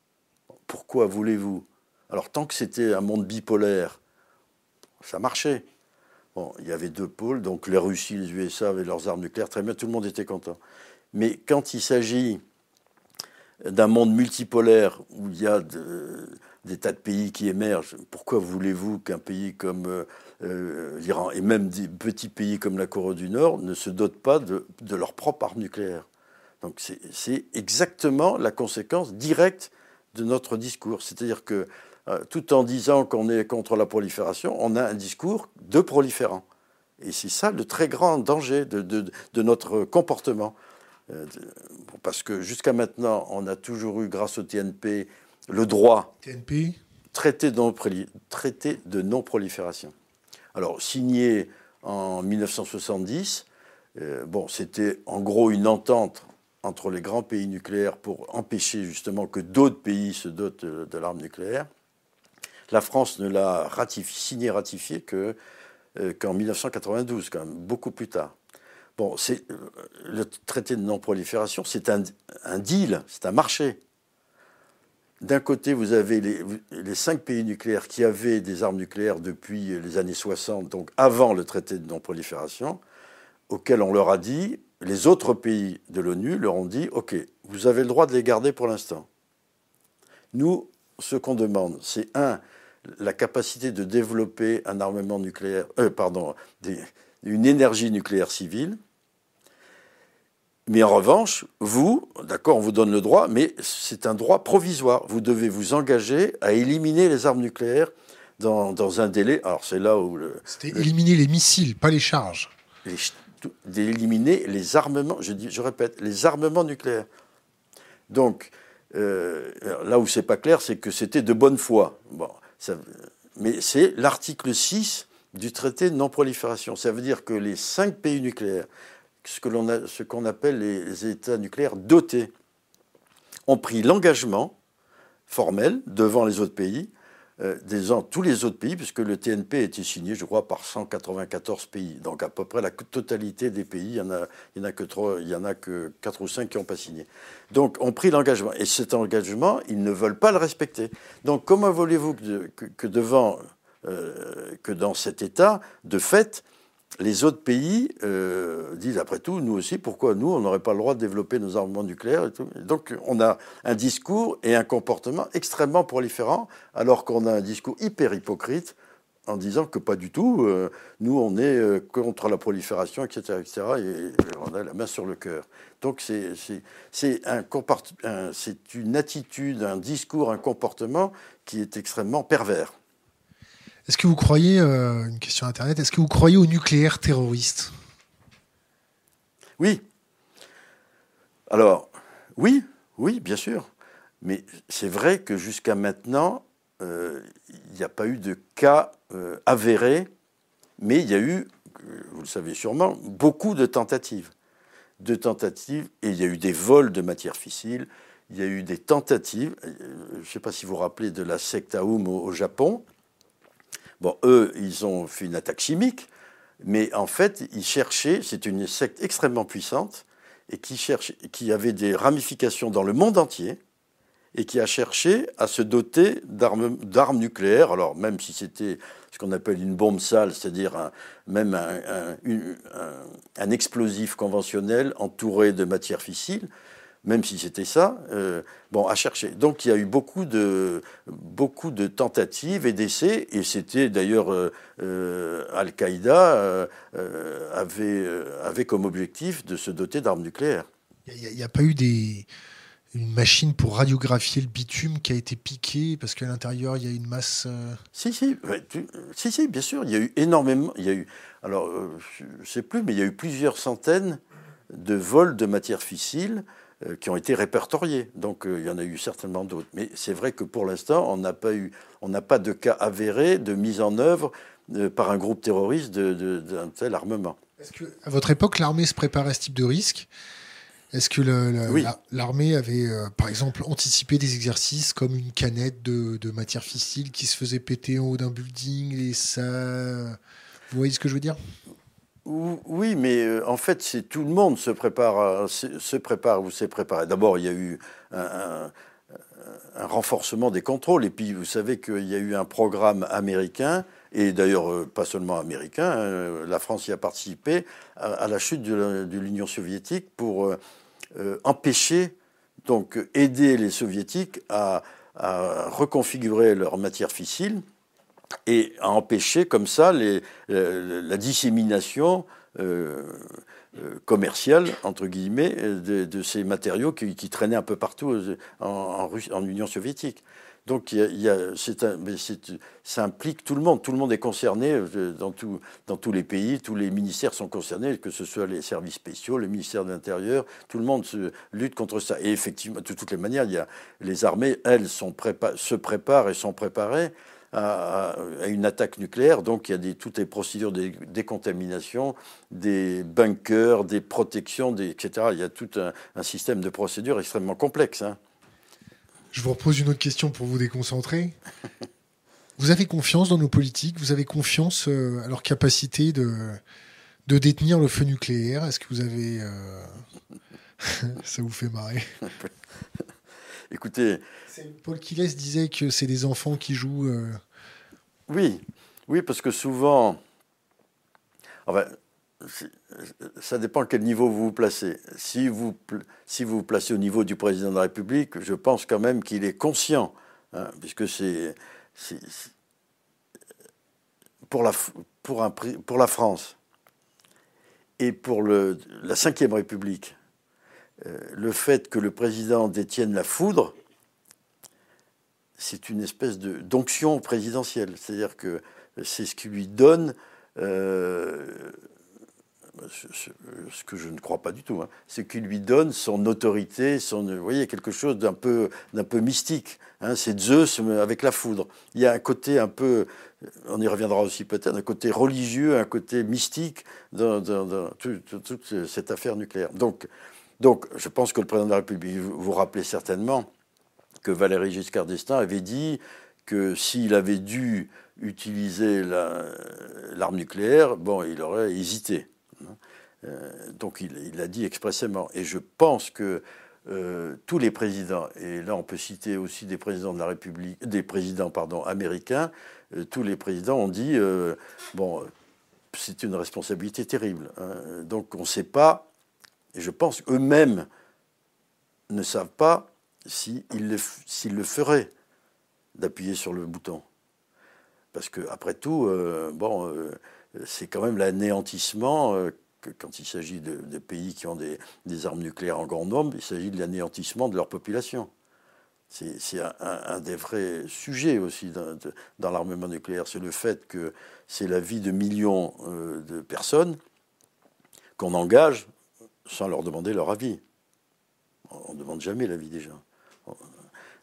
Pourquoi voulez-vous? Alors tant que c'était un monde bipolaire, ça marchait. Il y avait deux pôles, donc les Russie, les USA avaient leurs armes nucléaires, très bien, tout le monde était content. Mais quand il s'agit d'un monde multipolaire où il y a des tas de pays qui émergent, pourquoi voulez-vous qu'un pays comme euh, euh, l'Iran et même des petits pays comme la Corée du Nord ne se dotent pas de, leur propre arme nucléaire? Donc c'est exactement la conséquence directe de notre discours. C'est-à-dire que euh, tout en disant qu'on est contre la prolifération, on a un discours de proliférant. Et c'est ça le très grand danger de, notre comportement. Parce que jusqu'à maintenant, on a toujours eu, grâce au TNP, le droit. TNP traité de, non-prolifération. Alors, signé en 1970, euh, bon, c'était en gros une entente entre les grands pays nucléaires pour empêcher justement que d'autres pays se dotent de, l'arme nucléaire. La France ne l'a signé ratifié que, euh, qu'en 1992, quand même, beaucoup plus tard. Bon, c'est, euh, le traité de non-prolifération, c'est un, deal, c'est un marché. D'un côté, vous avez les, cinq pays nucléaires qui avaient des armes nucléaires depuis les années 60, donc avant le traité de non-prolifération, auxquels on leur a dit les autres pays de l'ONU leur ont dit OK, vous avez le droit de les garder pour l'instant. Nous, ce qu'on demande, c'est un, la capacité de développer un armement nucléaire, euh, pardon, une énergie nucléaire civile. Mais en revanche, vous, d'accord, on vous donne le droit, mais c'est un droit provisoire. Vous devez vous engager à éliminer les armes nucléaires dans, un délai. Alors c'est là où. C'était éliminer les missiles, pas les charges d'éliminer les armements, je, dis, je répète, les armements nucléaires. Donc, euh, là où c'est pas clair, c'est que c'était de bonne foi. Bon, mais c'est l'article 6 du traité de non-prolifération. Ça veut dire que les cinq pays nucléaires, ce qu'on appelle les États nucléaires dotés, ont pris l'engagement formel devant les autres pays euh, tous les autres pays, puisque le TNP a été signé, je crois, par 194 pays. Donc à peu près la totalité des pays, il n'y en a que 4 ou 5 qui n'ont pas signé. Donc ont pris l'engagement. Et cet engagement, ils ne veulent pas le respecter. Donc comment voulez-vous que, devant, euh, que dans cet état, de fait, les autres pays euh, disent après tout, nous aussi, pourquoi nous, on n'aurait pas le droit de développer nos armements nucléaires et tout. Donc on a un discours et un comportement extrêmement proliférant, alors qu'on a un discours hyper hypocrite en disant que pas du tout, euh, nous on est euh, contre la prolifération, etc., etc., et on a la main sur le cœur. Donc c'est un, une attitude, un discours, un comportement qui est extrêmement pervers. Est-ce que vous croyez, euh, une question Internet, est-ce que vous croyez au nucléaire terroriste? Oui. Alors, Oui, oui, bien sûr. Mais c'est vrai que jusqu'à maintenant, il n'y a pas eu de cas avérés, mais il y a eu, vous le savez sûrement, beaucoup de tentatives. De tentatives, et il y a eu des vols de matières fissiles, il y a eu des tentatives, je ne sais pas si vous vous rappelez de la secte Aoum au Japon, Bon, eux, ils ont fait une attaque chimique, mais en fait, ils cherchaient, c'est une secte extrêmement puissante, et qui, qui avait des ramifications dans le monde entier, et qui a cherché à se doter d'armes nucléaires, alors même si c'était ce qu'on appelle une bombe sale, c'est-à-dire même un, un, explosif conventionnel entouré de matières fissiles, même si c'était ça, euh, bon, à chercher. Donc il y a eu beaucoup de, beaucoup de tentatives et d'essais, et c'était d'ailleurs euh, euh, Al-Qaïda avait, avait comme objectif de se doter d'armes nucléaires. Il n'y a, pas eu des, une machine pour radiographier le bitume qui a été piquée parce qu'à l'intérieur il y a une masse. Si, si, si, si, bien sûr, il y a eu énormément. Il y a eu, alors, je ne sais plus, mais il y a eu plusieurs centaines de vols de matières fissiles qui ont été répertoriés. Donc euh, il y en a eu certainement d'autres. Mais c'est vrai que pour l'instant, on n'a pas eu, on n'a pas de cas avérés de mise en œuvre euh, par un groupe terroriste d'un tel armement. Est-ce que, à votre époque, l'armée se préparait à ce type de risque? Est-ce que l'armée avait, par exemple, anticipé des exercices comme une canette de, de matière fissile qui se faisait péter en haut d'un building et ça? Vous voyez ce que je veux dire? Oui, mais euh, en fait, c'est tout le monde se prépare, se prépare ou s'est préparé. D'abord, il y a eu un, renforcement des contrôles, et puis vous savez qu'il y a eu un programme américain, et d'ailleurs euh, pas seulement américain, hein, la France y a participé à, la chute de l'Union soviétique pour euh, empêcher, donc aider les soviétiques à, à reconfigurer leur matière fissile et à empêcher comme ça euh, la dissémination euh, euh, commerciale, entre guillemets, de, ces matériaux qui, traînaient un peu partout en, Union soviétique. Donc ça implique tout le monde. Tout le monde est concerné dans, tout, dans tous les pays. Tous les ministères sont concernés, que ce soit les services spéciaux, le ministère de l'Intérieur. Tout le monde lutte contre ça. Et effectivement, de toutes les manières, les armées, elles, se préparent et sont préparées à, une attaque nucléaire. Donc il y a des, toutes les procédures de décontamination, des bunkers, des protections, des, etc. Il y a tout un, système de procédures extrêmement complexe. Hein. Je vous repose une autre question pour vous déconcentrer. vous avez confiance dans nos politiques? Vous avez confiance euh, à leur capacité de, de détenir le feu nucléaire? Est-ce que vous avez... Euh, <laughs> ça vous fait marrer? <laughs> Écoutez. Paul Quiles disait que c'est des enfants qui jouent. Euh, oui, oui, parce que souvent. ça dépend à quel niveau vous vous placez. Si vous, si vous vous placez au niveau du président de la République, je pense quand même qu'il est conscient, hein, puisque c'est. Pour la, pour, un, pour la France et pour le, la Ve République, le fait que le président détienne la foudre, c'est une espèce d'onction présidentielle. C'est-à-dire que c'est ce qui lui donne euh, ce, que je ne crois pas du tout, hein, c'est qui lui donne son autorité, son, vous voyez, quelque chose d'un peu, d'un peu mystique. Hein, c'est Zeus avec la foudre. Il y a un côté un peu, on y reviendra aussi peut-être, un côté religieux, un côté mystique dans, toute cette affaire nucléaire. Donc, donc, je pense que le président de la République, vous rappelez certainement que Valéry Giscard d'Estaing avait dit que s'il avait dû utiliser l'arme nucléaire, bon, il aurait hésité. Euh, donc, il l'a dit expressément. Et je pense que euh, tous les présidents, et là on peut citer aussi des présidents de la République, des présidents américains, euh, tous les présidents ont dit bon, c'est une responsabilité terrible. Hein. donc on ne sait pas et je pense qu'eux-mêmes ne savent pas s'ils le, feraient d'appuyer sur le bouton. Parce que après tout, euh, bon, euh, c'est quand même l'anéantissement. Euh, quand il s'agit de, pays qui ont des, armes nucléaires en grand nombre, il s'agit de l'anéantissement de leur population. C'est un, des vrais sujets aussi dans l'armement nucléaire. C'est le fait que c'est la vie de millions de personnes qu'on engage sans leur demander leur avis. On ne demande jamais l'avis des gens.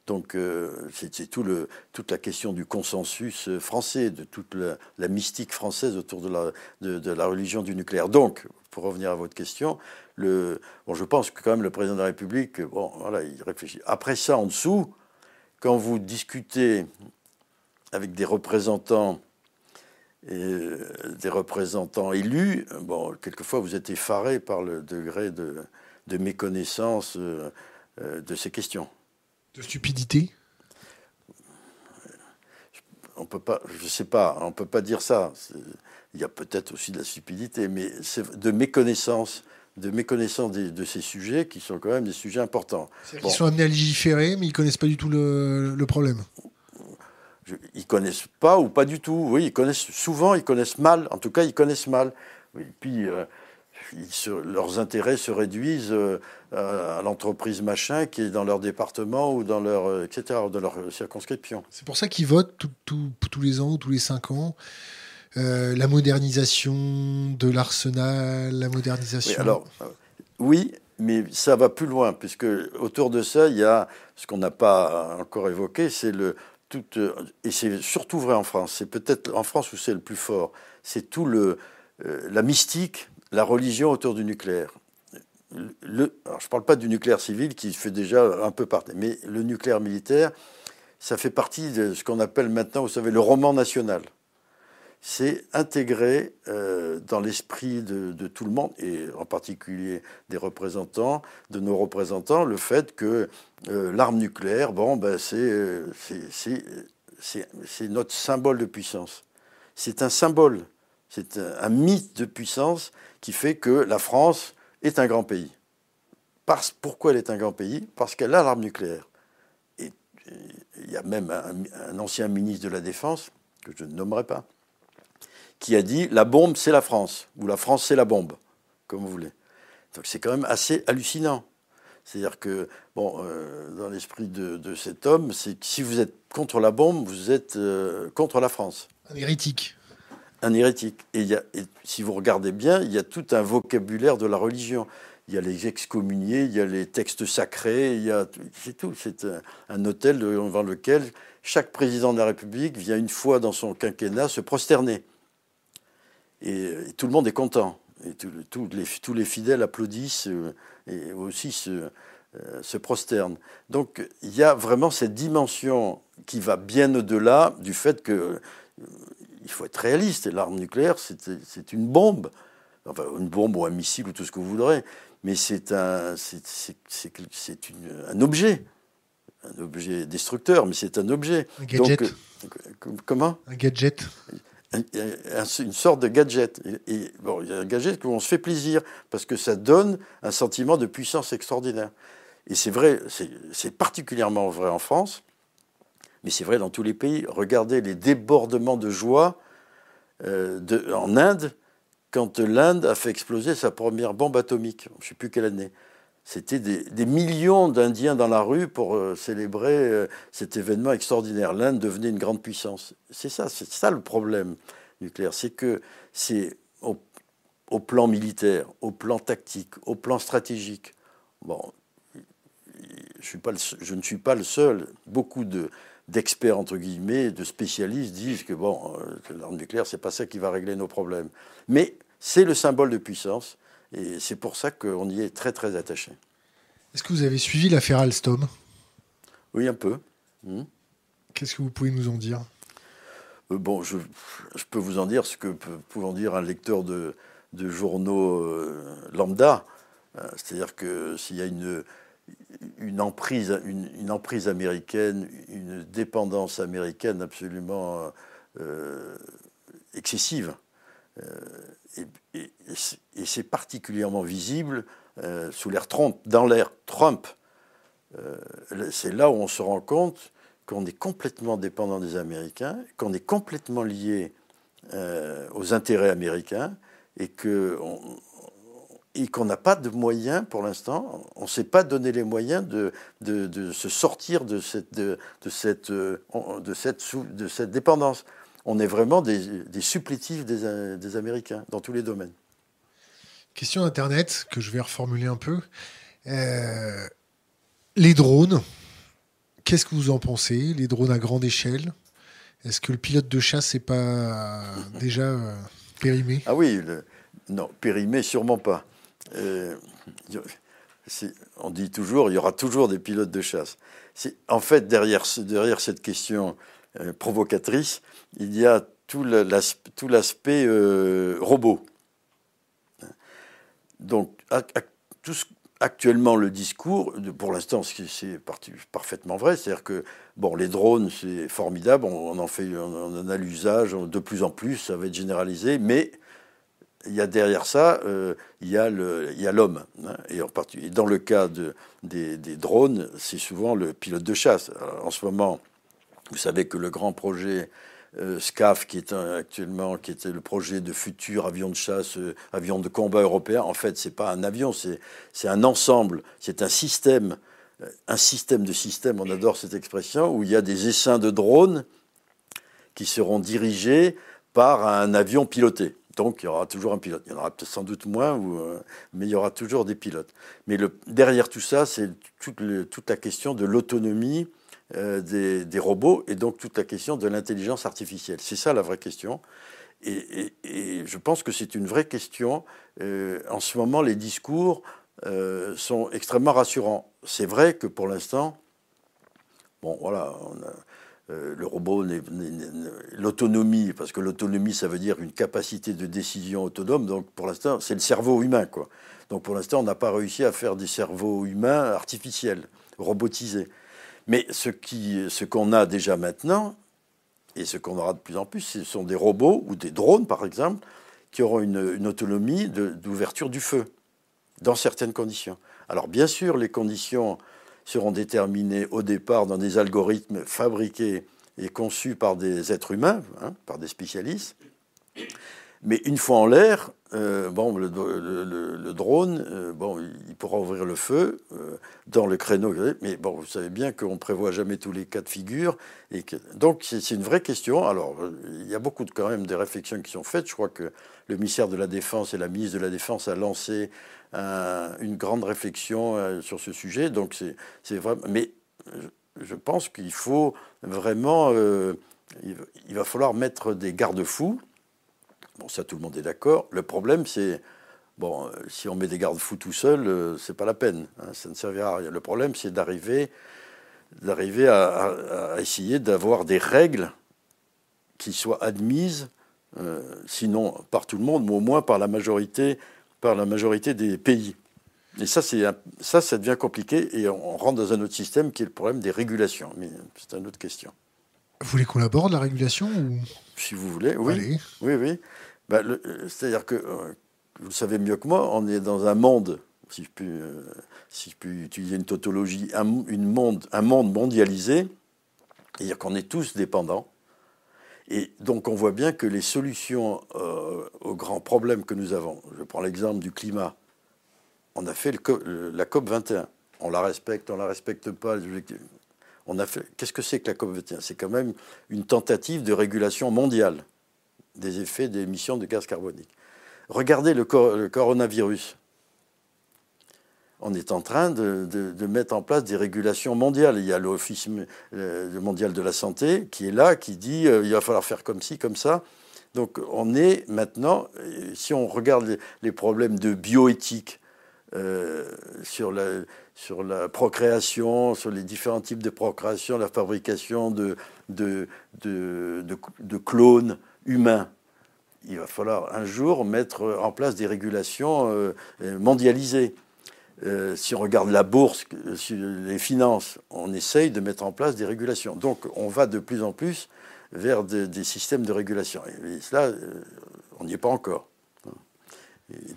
Donc euh, c'est tout toute la question du consensus français, de toute la, mystique française autour de la, de, la, religion du nucléaire. Donc, pour revenir à votre question, le, bon, je pense que quand même le président de la République, bon, voilà, il réfléchit. Après ça, en dessous, quand vous discutez avec des représentants des représentants élus, bon, quelquefois vous êtes effaré par le degré de, méconnaissance euh, euh, de ces questions. De stupidité? On peut pas, je sais pas, on peut pas dire ça. Il y a peut-être aussi de la stupidité, mais c'est de méconnaissance, de méconnaissance de, ces sujets qui sont quand même des sujets importants. Ils sont amenés à légiférer, mais ils connaissent pas du tout le, le problème ils connaissent pas ou pas du tout. Oui, ils connaissent souvent, ils connaissent mal. En tout cas, ils connaissent mal. Et puis, euh, leurs intérêts se réduisent euh, à l'entreprise machin qui est dans leur département ou dans leur, euh, etc., dans leur circonscription. C'est pour ça qu'ils votent tous les ans ou tous les cinq ans. la modernisation de l'arsenal, la modernisation. Oui, alors, oui, mais ça va plus loin, puisque autour de ça, il y a ce qu'on n'a pas encore évoqué, c'est le, euh, et c'est surtout vrai en France, c'est peut-être en France où c'est le plus fort, c'est tout le, euh, la mystique, la religion autour du nucléaire. Alors je ne parle pas du nucléaire civil qui fait déjà un peu partie, mais le nucléaire militaire, ça fait partie de ce qu'on appelle maintenant, vous savez, le roman national. C'est intégré euh, dans l'esprit de, tout le monde, et en particulier des représentants, de nos représentants, le fait que euh, l'arme nucléaire, bon, ben c'est notre symbole de puissance. C'est un symbole, c'est un, mythe de puissance qui fait que la France est un grand pays. Parce, pourquoi elle est un grand pays? Parce qu'elle a l'arme nucléaire. Et il y a même un, ancien ministre de la Défense, que je ne nommerai pas, qui a dit la bombe c'est la France, ou la France c'est la bombe, comme vous voulez. Donc c'est quand même assez hallucinant. C'est-à-dire que, bon, euh, dans l'esprit de, cet homme, c'est que si vous êtes contre la bombe, vous êtes euh, contre la France. Un hérétique. Un hérétique. Et, y a, si vous regardez bien, il y a tout un vocabulaire de la religion. Il y a les excommuniés, il y a les textes sacrés, il y a c'est tout. C'est un, hôtel devant lequel chaque président de la République vient une fois dans son quinquennat se prosterner. Et, tout le monde est content. Et les, tous les fidèles applaudissent. Euh, et aussi se, euh, se prosternent. Donc il y a vraiment cette dimension qui va bien au-delà du fait que euh, il faut être réaliste. L'arme nucléaire, c'est une bombe, enfin une bombe ou un missile ou tout ce que vous voudrez, mais c'est un, un objet, un objet destructeur, mais c'est un objet. Un gadget. Donc, euh, comment? Un gadget une sorte de gadget. Et, bon, il y a un gadget où on se fait plaisir parce que ça donne un sentiment de puissance extraordinaire. Et c'est vrai, c'est particulièrement vrai en France, mais c'est vrai dans tous les pays. Regardez les débordements de joie euh, en Inde quand l'Inde a fait exploser sa première bombe atomique. Je ne sais plus quelle année. C'était des, millions d'Indiens dans la rue pour euh, célébrer euh, cet événement extraordinaire. L'Inde devenait une grande puissance. C'est ça, c'est ça le problème nucléaire, c'est que c'est au, plan militaire, au plan tactique, au plan stratégique. Bon, je, ne suis pas le seul. Beaucoup de d'experts entre guillemets, de spécialistes disent que bon, euh, l'arme nucléaire, c'est pas ça qui va régler nos problèmes. Mais c'est le symbole de puissance. Et c'est pour ça qu'on y est très très attaché. Est-ce que vous avez suivi l'affaire Alstom? Oui, un peu. Hmm. Qu'est-ce que vous pouvez nous en dire? Euh, Bon, je, peux vous en dire ce que peut, en dire un lecteur de, journaux euh, lambda. Euh, c'est-à-dire que s'il y a une, une, emprise, une, emprise américaine, une dépendance américaine absolument excessive, et, c'est particulièrement visible euh, sous l'ère Trump, dans l'ère Trump. Euh, c'est là où on se rend compte qu'on est complètement dépendant des Américains, qu'on est complètement lié euh, aux intérêts américains et qu'on n'a pas de moyens pour l'instant, on ne s'est pas donné les moyens de, se sortir de cette dépendance on est vraiment des, supplétifs des, Américains dans tous les domaines. Question Internet, que je vais reformuler un peu. Euh, Les drones, qu'est-ce que vous en pensez? Les drones à grande échelle Est-ce que le pilote de chasse n'est pas <laughs> déjà euh, périmé? Ah oui, non, périmé, sûrement pas. Euh, on dit toujours, il y aura toujours des pilotes de chasse. En fait, derrière, derrière cette question euh, provocatrice, il y a tout l'aspect euh, robot. Donc, actuellement, le discours, pour l'instant, c'est parfaitement vrai, c'est-à-dire que bon, les drones, c'est formidable, on, en fait, on en a l'usage de plus en plus, ça va être généralisé, mais il y a derrière ça, euh, il y a l'homme. Hein, et dans le cas de, des, drones, c'est souvent le pilote de chasse. en ce moment, vous savez que le grand projet euh, SCAF, qui est actuellement, qui était le projet de futur avion de chasse, euh, avion de combat européen, en fait, c'est pas un avion, c'est un ensemble, c'est un système, un système de système. On adore cette expression où il y a des essaims de drones qui seront dirigés par un avion piloté. Donc il y aura toujours un pilote. Il y en aura sans doute moins, euh, mais il y aura toujours des pilotes. Mais derrière tout ça, c'est toute, la question de l'autonomie euh, des, robots et donc toute la question de l'intelligence artificielle. C'est ça la vraie question. Et, je pense que c'est une vraie question. Euh, en ce moment, les discours sont extrêmement rassurants. C'est vrai que pour l'instant, bon voilà, euh, le robot, l'autonomie, parce que l'autonomie, ça veut dire une capacité de décision autonome. Donc pour l'instant, c'est le cerveau humain, quoi. Donc pour l'instant, on n'a pas réussi à faire des cerveaux humains artificiels, robotisés. Mais ce qu'on a déjà maintenant, et ce qu'on aura de plus en plus, ce sont des robots ou des drones, par exemple, qui auront une, autonomie d'ouverture du feu, dans certaines conditions. Alors bien sûr, les conditions seront déterminés au départ dans des algorithmes fabriqués et conçus par des êtres humains, hein, par des spécialistes. Mais une fois en l'air, euh, bon, le, drone, euh, bon, il pourra ouvrir le feu euh, dans le créneau. Mais bon, vous savez bien qu'on prévoit jamais tous les cas de figure. Donc, c'est une vraie question. Alors, il y a beaucoup quand même des réflexions qui sont faites. Je crois que le ministère de la Défense et la ministre de la Défense a lancé une grande réflexion sur ce sujet. Donc c'est vraiment. Mais je pense qu'il faut vraiment. Il va falloir mettre des garde-fous. Bon, ça, tout le monde est d'accord. Le problème, c'est. Bon, si on met des garde-fous tout seul, euh, c'est pas la peine. Hein, ça ne servira à rien. Le problème, c'est d'arriver, d'arriver à, essayer d'avoir des règles qui soient admises, sinon par tout le monde, mais au moins par la majorité par la majorité des pays. Et ça, ça, ça devient compliqué et on rentre dans un autre système qui est le problème des régulations. Mais c'est une autre question. Vous voulez qu'on aborde la régulation ou... Si vous voulez, oui. Oui, oui. Bah, c'est-à-dire que, euh, vous le savez mieux que moi, on est dans un monde, si je puis, euh, utiliser une tautologie, un, monde, un monde mondialisé, c'est-à-dire qu'on est tous dépendants et donc on voit bien que les solutions euh, aux grands problèmes que nous avons, je prends l'exemple du climat, on a fait la COP 21, on la respecte, on la respecte pas. On a fait. Qu'est-ce que c'est que la COP 21 C'est quand même une tentative de régulation mondiale des effets des émissions de gaz carbonique. Regardez le coronavirus on est en train de, mettre en place des régulations mondiales. Il y a l'Office euh, mondial de la santé qui est là, qui dit euh, il va falloir faire comme ci, comme ça. Donc on est maintenant, euh, si on regarde les, problèmes de bioéthique sur, la, sur la procréation, sur les différents types de procréation, la fabrication de, de, de clones humains, il va falloir un jour mettre en place des régulations mondialisées. Euh, si on regarde la bourse, les finances, on essaye de mettre en place des régulations. Donc on va de plus en plus vers des systèmes de régulation. Et, cela, euh, on n'y est pas encore.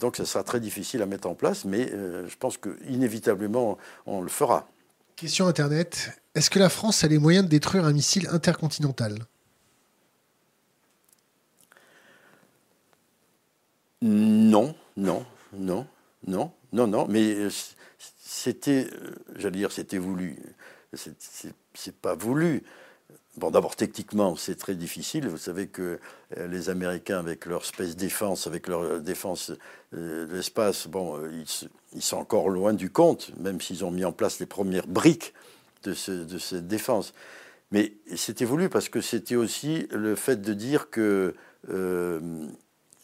Donc ça sera très difficile à mettre en place, mais euh, je pense qu'inévitablement on le fera. Question Internet. Est-ce que la France a les moyens de détruire un missile intercontinental? Non, non, non, non. Non, non, mais euh, c'était, euh, j'allais dire, c'était voulu. C'est pas voulu. Bon, d'abord, techniquement, c'est très difficile. Vous savez que euh, les Américains, avec leur space défense, avec leur défense de l'espace, bon, ils, sont encore loin du compte, même s'ils ont mis en place les premières briques de, de cette défense. Mais c'était voulu parce que c'était aussi le fait de dire que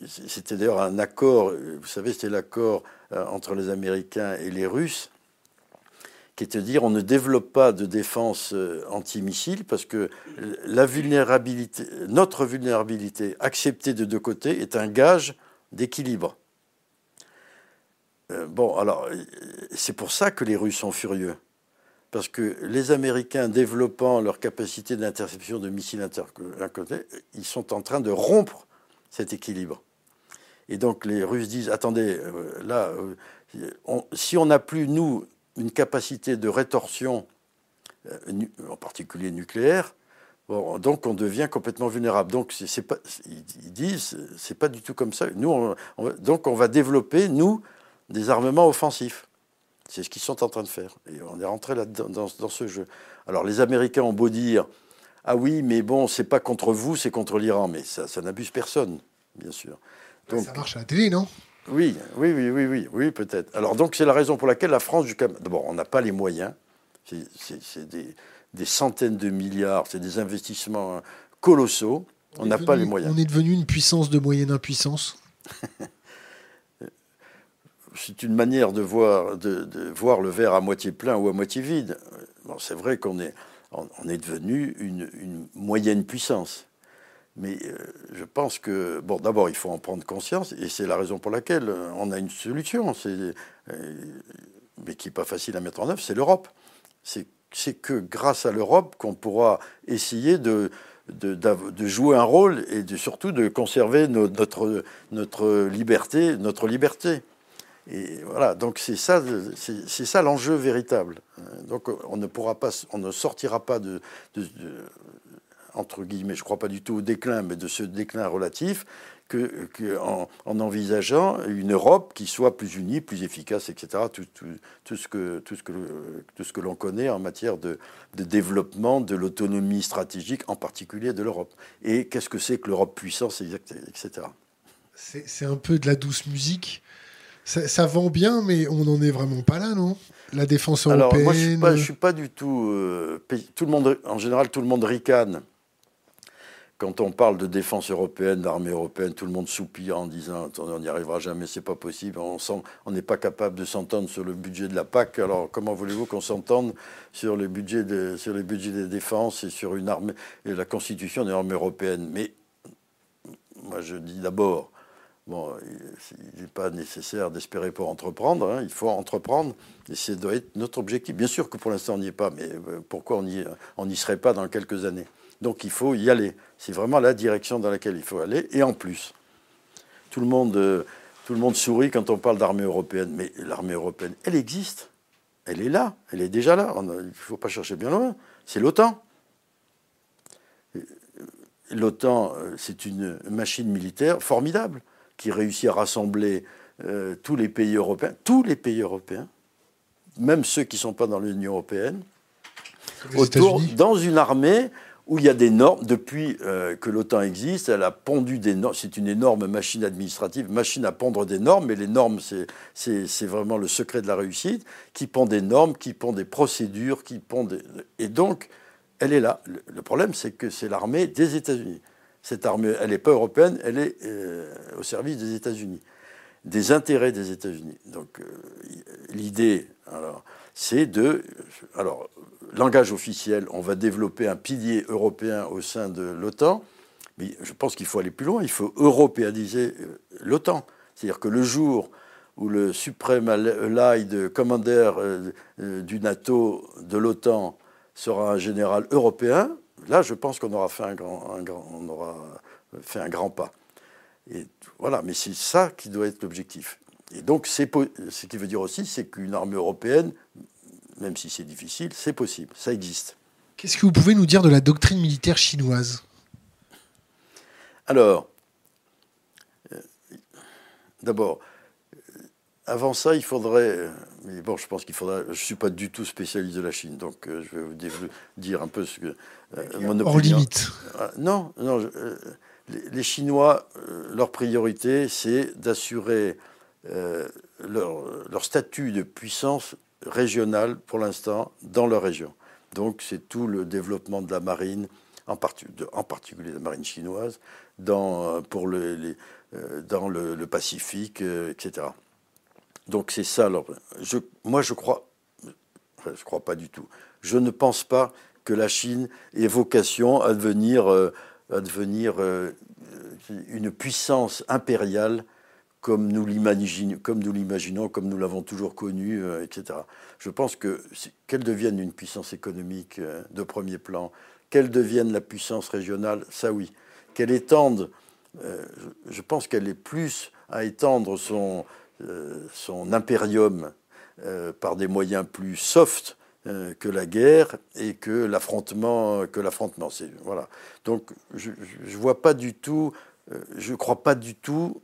c'était d'ailleurs un accord, vous savez, c'était l'accord entre les Américains et les Russes qui est de dire on ne développe pas de défense euh, antimissile parce que notre vulnérabilité acceptée de deux côtés est un gage d'équilibre. Euh, bon, alors, c'est pour ça que les Russes sont furieux. Parce que les Américains, développant leur capacité d'interception de missiles côté, ils sont en train de rompre cet équilibre. Et donc les Russes disent, attendez, euh, là, si on n'a plus, nous, une capacité de rétorsion, euh, en particulier nucléaire, donc on devient complètement vulnérable. Donc c'est pas, ils disent, c'est pas du tout comme ça. Nous, donc on va développer nous des armements offensifs. C'est ce qu'ils sont en train de faire. Et on est rentré là dans, ce jeu. Alors les Américains ont beau dire, ah oui, mais bon, c'est pas contre vous, c'est contre l'Iran, mais ça n'abuse personne, bien sûr. Donc, ça marche à la télé, non? Oui, oui, oui, oui, oui, oui peut-être. Alors donc c'est la raison pour laquelle la France, d'abord, on n'a pas les moyens. C'est des, centaines de milliards, c'est des investissements colossaux. On n'a pas les moyens. On est devenu une puissance de moyenne impuissance? <laughs> c'est une manière de voir, de, voir le verre à moitié plein ou à moitié vide. Bon, c'est vrai qu'on est, on, est devenu une moyenne puissance. Mais euh, je pense que, bon, d'abord, il faut en prendre conscience, et c'est la raison pour laquelle euh, on a une solution, euh, mais qui n'est pas facile à mettre en œuvre, c'est l'Europe. C'est que grâce à l'Europe qu'on pourra essayer de, de, jouer un rôle et de, surtout de conserver notre, notre liberté, notre liberté. Et voilà, donc c'est ça, ça l'enjeu véritable. Donc on ne pourra pas, on ne sortira pas de, entre guillemets, je ne crois pas du tout au déclin, mais de ce déclin relatif, que, en, envisageant une Europe qui soit plus unie, plus efficace, etc. Tout, tout, ce que, tout ce que, tout ce que l'on connaît en matière de, de développement de l'autonomie stratégique, en particulier de l'Europe. Et qu'est-ce que c'est que l'Europe puissance, etc. C'est un peu de la douce musique. Ça, vend bien, mais on n'en est vraiment pas là, non? La défense européenne. Alors, moi, je suis pas, suis pas du tout. Euh, tout le monde, en général, tout le monde ricane quand on parle de défense européenne, d'armée européenne, tout le monde soupire en disant on n'y arrivera jamais, c'est pas possible. On n'est pas capable de s'entendre sur le budget de la PAC. Alors comment voulez-vous qu'on s'entende sur les budgets de, sur les des défenses et sur une armée la constitution d'une armée européenne? Mais moi je dis d'abord. Bon, il n'est pas nécessaire d'espérer pour entreprendre, hein. il faut entreprendre, et c'est doit être notre objectif. Bien sûr que pour l'instant on n'y est pas, mais euh, pourquoi on n'y serait pas dans quelques années? Donc il faut y aller. C'est vraiment la direction dans laquelle il faut aller. Et en plus, tout le monde, euh, tout le monde sourit quand on parle d'armée européenne. Mais l'armée européenne, elle existe. Elle est là. Elle est déjà là. Il ne faut pas chercher bien loin. C'est l'OTAN. L'OTAN, euh, c'est une machine militaire formidable qui réussit à rassembler euh, tous les pays européens, tous les pays européens, même ceux qui ne sont pas dans l'Union européenne, autour, dans une armée où il y a des normes. Depuis euh, que l'OTAN existe, elle a pondu des normes. C'est une énorme machine administrative, machine à pondre des normes, mais les normes, c'est vraiment le secret de la réussite, qui pond des normes, qui pond des procédures, qui pond des... Et donc, elle est là. Le, problème, c'est que c'est l'armée des États-Unis. Cette armée, elle n'est pas européenne, elle est euh, au service des États-Unis, des intérêts des États-Unis. Donc, euh, l'idée, alors, c'est de... Alors, langage officiel, on va développer un pilier européen au sein de l'OTAN, mais je pense qu'il faut aller plus loin, il faut européaniser euh, l'OTAN. C'est-à-dire que le jour où le suprême allied commander euh, euh, du NATO, de l'OTAN, sera un général européen, là, je pense qu'on aura fait un grand, un grand, aura fait un grand pas. Et voilà, mais c'est ça qui doit être l'objectif. Et donc, ce qui veut dire aussi, c'est qu'une armée européenne même si c'est difficile, c'est possible, ça existe. Qu'est-ce que vous pouvez nous dire de la doctrine militaire chinoise? Alors, euh, d'abord, avant ça, il faudrait. Mais bon, je pense qu'il faudrait. Je ne suis pas du tout spécialiste de la Chine, donc je vais vous dire un peu ce que. mon opinion. limite. Non, non. les, Chinois, leur priorité, c'est d'assurer leur, leur, statut de puissance régionale pour l'instant dans leur région. Donc, c'est tout le développement de la marine, en, particulier la marine chinoise, dans, pour le, dans le, Pacifique, etc. Donc c'est ça. Alors, je, moi, je crois, je crois pas du tout. Je ne pense pas que la Chine ait vocation à devenir, euh, à devenir euh, une puissance impériale comme nous l'imaginons, comme nous l'avons toujours connu, euh, etc. Je pense que qu'elle devienne une puissance économique de premier plan, qu'elle devienne la puissance régionale, ça oui. Qu'elle étende, je pense qu'elle est plus à étendre son, euh, son impérium euh, par des moyens plus soft euh, que la guerre et que l'affrontement que l'affrontement voilà donc je ne vois pas du tout je crois pas du tout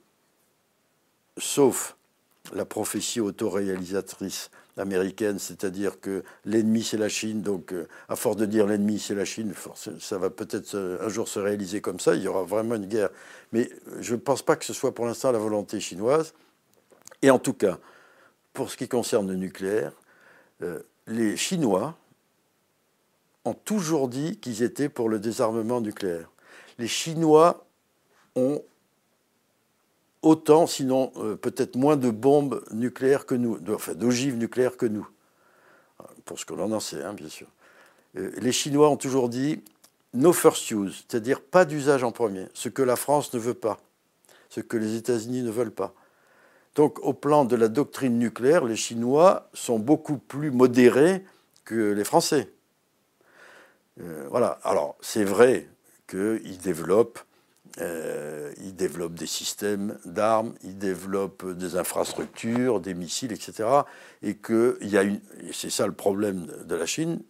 sauf la prophétie autoréalisatrice américaine, c'est-à-dire que l'ennemi c'est la Chine, donc à force de dire l'ennemi c'est la Chine, ça va peut-être un jour se réaliser comme ça, il y aura vraiment une guerre. Mais je ne pense pas que ce soit pour l'instant la volonté chinoise. Et en tout cas, pour ce qui concerne le nucléaire, euh, les Chinois ont toujours dit qu'ils étaient pour le désarmement nucléaire. Les Chinois ont autant, sinon euh, peut-être moins de bombes nucléaires que nous, enfin d'ogives nucléaires que nous, pour ce que l'on en sait, hein, bien sûr. Euh, les Chinois ont toujours dit no first use, c'est-à-dire pas d'usage en premier, ce que la France ne veut pas, ce que les États-Unis ne veulent pas. Donc au plan de la doctrine nucléaire, les Chinois sont beaucoup plus modérés que les Français. Euh, voilà. Alors c'est vrai qu'ils développent, euh, ils développent des systèmes d'armes, ils développent des infrastructures, des missiles, etc. Et que il y a une, c'est ça le problème de la Chine.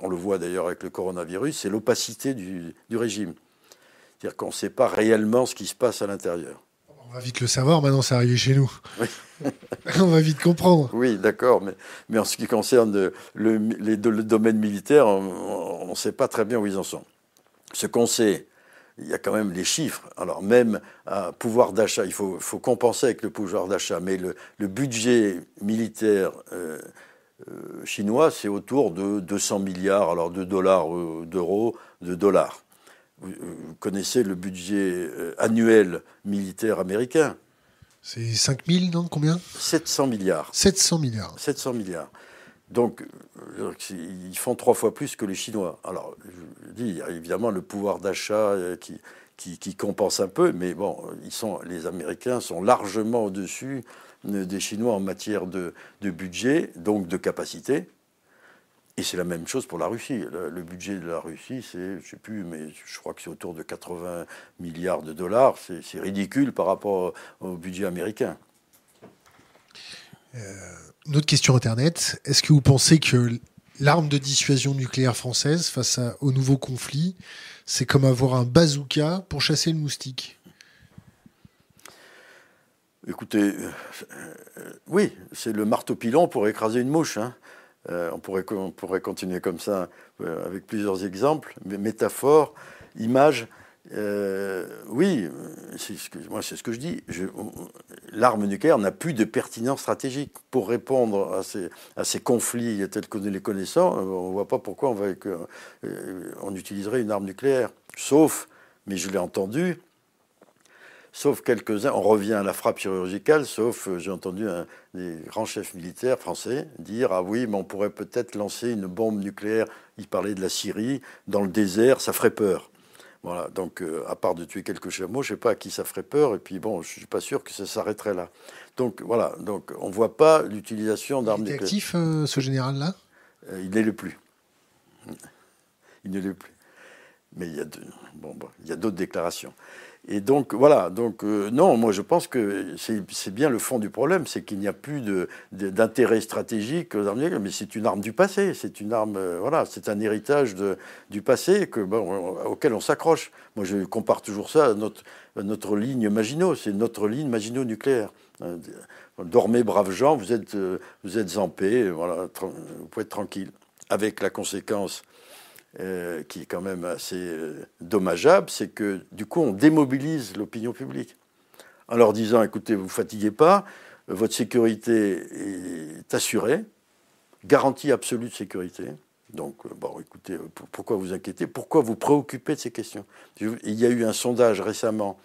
On le voit d'ailleurs avec le coronavirus, c'est l'opacité du, du régime. C'est-à-dire qu'on ne sait pas réellement ce qui se passe à l'intérieur. On va vite le savoir, maintenant c'est arrivé chez nous. <laughs> on va vite comprendre. Oui, d'accord, mais, mais en ce qui concerne le, les, le domaine militaire, on ne sait pas très bien où ils en sont. Ce qu'on sait, il y a quand même les chiffres. Alors même à pouvoir d'achat, il faut, faut, compenser avec le pouvoir d'achat, mais le, le, budget militaire euh, euh, chinois, c'est autour de 200 milliards, alors de dollars, euh, d'euros, de dollars. Vous, connaissez le budget annuel militaire américain? C'est 5 000, non? Combien? 700 milliards. 700 milliards. 700 milliards. Donc, euh, ils font trois fois plus que les Chinois. Alors, je dis, il y a évidemment le pouvoir d'achat euh, qui, compense un peu, mais bon, les Américains sont largement au-dessus des Chinois en matière de, budget, donc de capacité. Et c'est la même chose pour la Russie. Le, budget de la Russie, c'est, je sais plus, mais je crois que c'est autour de 80 milliards de dollars. C'est, ridicule par rapport au budget américain. Euh, une autre question Internet. Est-ce que vous pensez que l'arme de dissuasion nucléaire française face au nouveau conflit, c'est comme avoir un bazooka pour chasser le moustique? Écoutez, euh, euh, oui, c'est le marteau pilon pour écraser une mouche. Hein. On, pourrait, continuer comme ça avec plusieurs exemples, métaphores, images. Euh, oui, moi c'est ce que je dis. L'arme nucléaire n'a plus de pertinence stratégique pour répondre à ces, conflits tels que nous les connaissons. On ne voit pas pourquoi on, va, on utiliserait une arme nucléaire, sauf, mais je l'ai entendu, sauf quelques-uns. On revient à la frappe chirurgicale, sauf, euh, j'ai entendu un, des grands chefs militaires français dire Ah oui, mais on pourrait peut-être lancer une bombe nucléaire. Il parlait de la Syrie, dans le désert, ça ferait peur. Voilà, donc euh, à part de tuer quelques chameaux, je ne sais pas à qui ça ferait peur, et puis bon, je ne suis pas sûr que ça s'arrêterait là. Donc voilà, donc on ne voit pas l'utilisation d'armes nucléaires. Il est actif, euh, ce général-là? Il n'est le plus. Il ne l'est plus. Mais il y a d'autres déclarations. Et donc, voilà. Donc, euh, non, moi, je pense que c'est bien le fond du problème, c'est qu'il n'y a plus d'intérêt stratégique aux armes nucléaires, mais c'est une arme du passé. C'est une arme, euh, voilà, c'est un héritage du passé auquel on s'accroche. Moi, je compare toujours ça à notre, notre ligne Maginot. C'est notre ligne Maginot nucléaire. Euh, dormez, braves gens, vous êtes, vous êtes en paix, voilà, vous pouvez être tranquille. Avec la conséquence euh, qui est quand même assez euh, dommageable, c'est que du coup on démobilise l'opinion publique. En leur disant écoutez, vous fatiguez pas, votre sécurité est assurée, garantie absolue de sécurité. Donc, euh, bon, écoutez, pourquoi vous inquiétez Pourquoi vous préoccupez de ces questions? Il y a eu un sondage récemment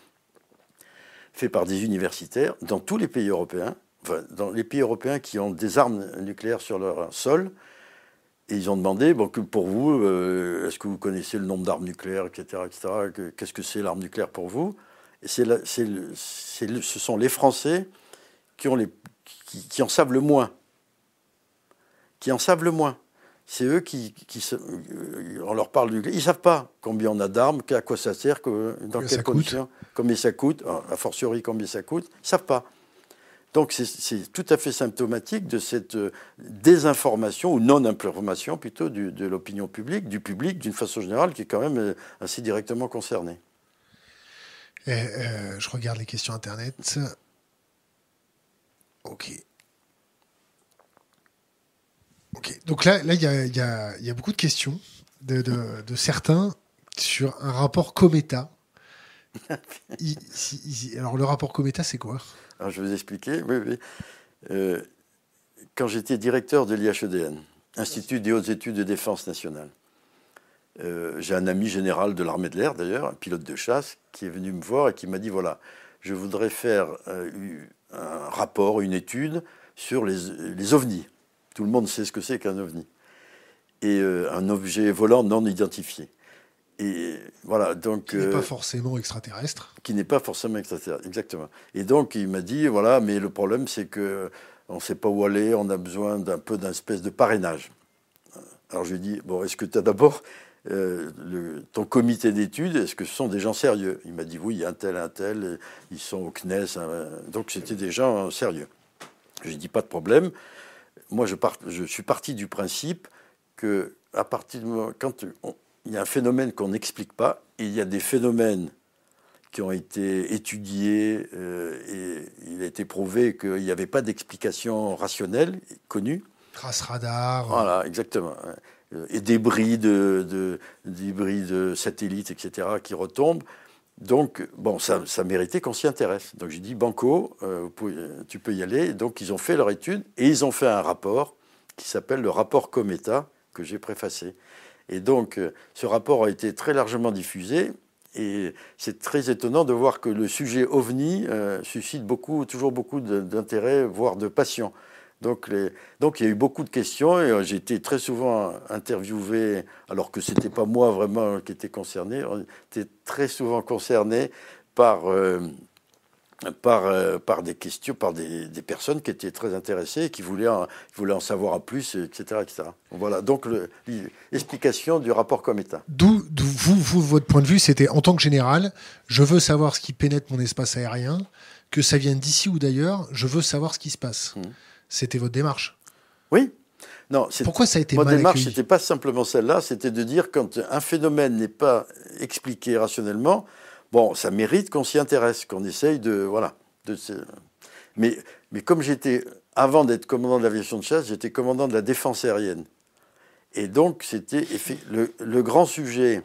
fait par des universitaires dans tous les pays européens, enfin, dans les pays européens qui ont des armes nucléaires sur leur sol, et ils ont demandé, bon, que pour vous, euh, est-ce que vous connaissez le nombre d'armes nucléaires, etc., etc. Qu'est-ce que c'est l'arme nucléaire pour vous? Et c'est ce sont les Français qui, ont les, qui, en savent le moins. Qui en savent le moins. C'est eux qui, qui, euh, on leur parle du nucléaire. Ils ne savent pas combien on a d'armes, à quoi ça sert, dans quelles conditions, combien ça coûte, a fortiori combien ça coûte. Ils ne savent pas. Donc c'est tout à fait symptomatique de cette euh, désinformation ou non-information plutôt de l'opinion publique, du public d'une façon générale qui est quand même euh, assez directement concerné. Euh, je regarde les questions Internet. Ok. Ok. Donc là, il y, a, beaucoup de questions de, certains sur un rapport Cometa. <laughs> alors le rapport Cometa, c'est quoi? Alors, je vais vous expliquer. Euh, quand j'étais directeur de l'IHEDN, Institut des hautes études de défense nationale, euh, j'ai un ami général de l'armée de l'air, d'ailleurs, un pilote de chasse, qui est venu me voir et qui m'a dit voilà, je voudrais faire euh, un rapport, une étude sur les, ovnis. Tout le monde sait ce que c'est qu'un ovni. Et un objet volant non identifié. Et voilà, donc. Qui n'est pas euh, forcément extraterrestre. Qui n'est pas forcément extraterrestre, exactement. Et donc, il m'a dit voilà, mais le problème, c'est que on ne sait pas où aller, on a besoin d'un peu d'un espèce de parrainage. Alors, je lui ai dit bon, est-ce que tu as d'abord euh, ton comité d'études, est-ce que ce sont des gens sérieux? Il m'a dit oui, il y a un tel, un tel, ils sont au CNES, hein, donc c'était des gens sérieux. Je lui ai dit pas de problème. Moi, je, je suis parti du principe que à partir du moment, quand on, il y a un phénomène qu'on n'explique pas, et il y a des phénomènes qui ont été étudiés, euh, et il a été prouvé qu'il n'y avait pas d'explication rationnelle connue. Trace radar. Voilà, exactement. Et débris de, de satellites, etc., qui retombent. Donc, bon, ça, ça méritait qu'on s'y intéresse. Donc, j'ai dit, Banco, euh, tu peux y aller. Donc, ils ont fait leur étude et ils ont fait un rapport qui s'appelle le rapport Cometa, que j'ai préfacé. Et donc, euh, ce rapport a été très largement diffusé. Et c'est très étonnant de voir que le sujet OVNI euh, suscite beaucoup, toujours beaucoup d'intérêt, voire de passion. Donc, donc, il y a eu beaucoup de questions et euh, j'ai été très souvent interviewé, alors que ce n'était pas moi vraiment qui était concerné, on était très souvent concerné par, par, euh, par des questions, par des, des, personnes qui étaient très intéressées et qui voulaient en, voulaient en savoir plus, etc. etc. Voilà, donc l'explication du rapport comme État. D'où vous, vous, votre point de vue, c'était en tant que général, je veux savoir ce qui pénètre mon espace aérien, que ça vienne d'ici ou d'ailleurs, je veux savoir ce qui se passe. Mmh. C'était votre démarche Oui, non, Pourquoi ça a été Ma démarche, n'était pas simplement celle-là, c'était de dire quand un phénomène n'est pas expliqué rationnellement, Bon, ça mérite qu'on s'y intéresse, qu'on essaye de. Voilà. Mais, mais comme j'étais, avant d'être commandant de l'aviation de chasse, j'étais commandant de la défense aérienne. Et donc, c'était le, le, grand sujet,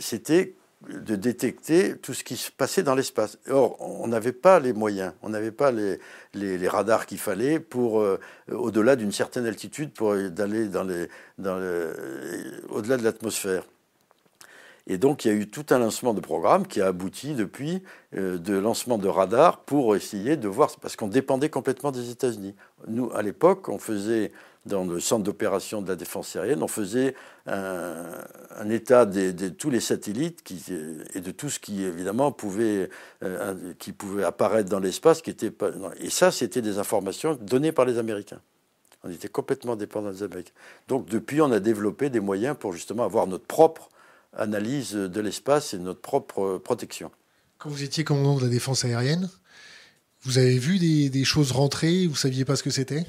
c'était de détecter tout ce qui se passait dans l'espace. Or, on n'avait pas les moyens, on n'avait pas les, radars qu'il fallait pour, euh, au-delà d'une certaine altitude, pour d'aller dans les, dans au-delà de l'atmosphère. Et donc il y a eu tout un lancement de programme qui a abouti depuis euh, de lancement de radars pour essayer de voir, parce qu'on dépendait complètement des États-Unis. Nous, à l'époque, on faisait dans le centre d'opération de la défense aérienne, on faisait un, état de, tous les satellites et de tout ce qui évidemment pouvait, euh, qui pouvait apparaître dans l'espace, qui était et ça c'était des informations données par les Américains. On était complètement dépendant des Américains. Donc depuis, on a développé des moyens pour justement avoir notre propre analyse de l'espace et notre propre protection. Quand vous étiez commandant de la défense aérienne, vous avez vu des, choses rentrer, vous ne saviez pas ce que c'était?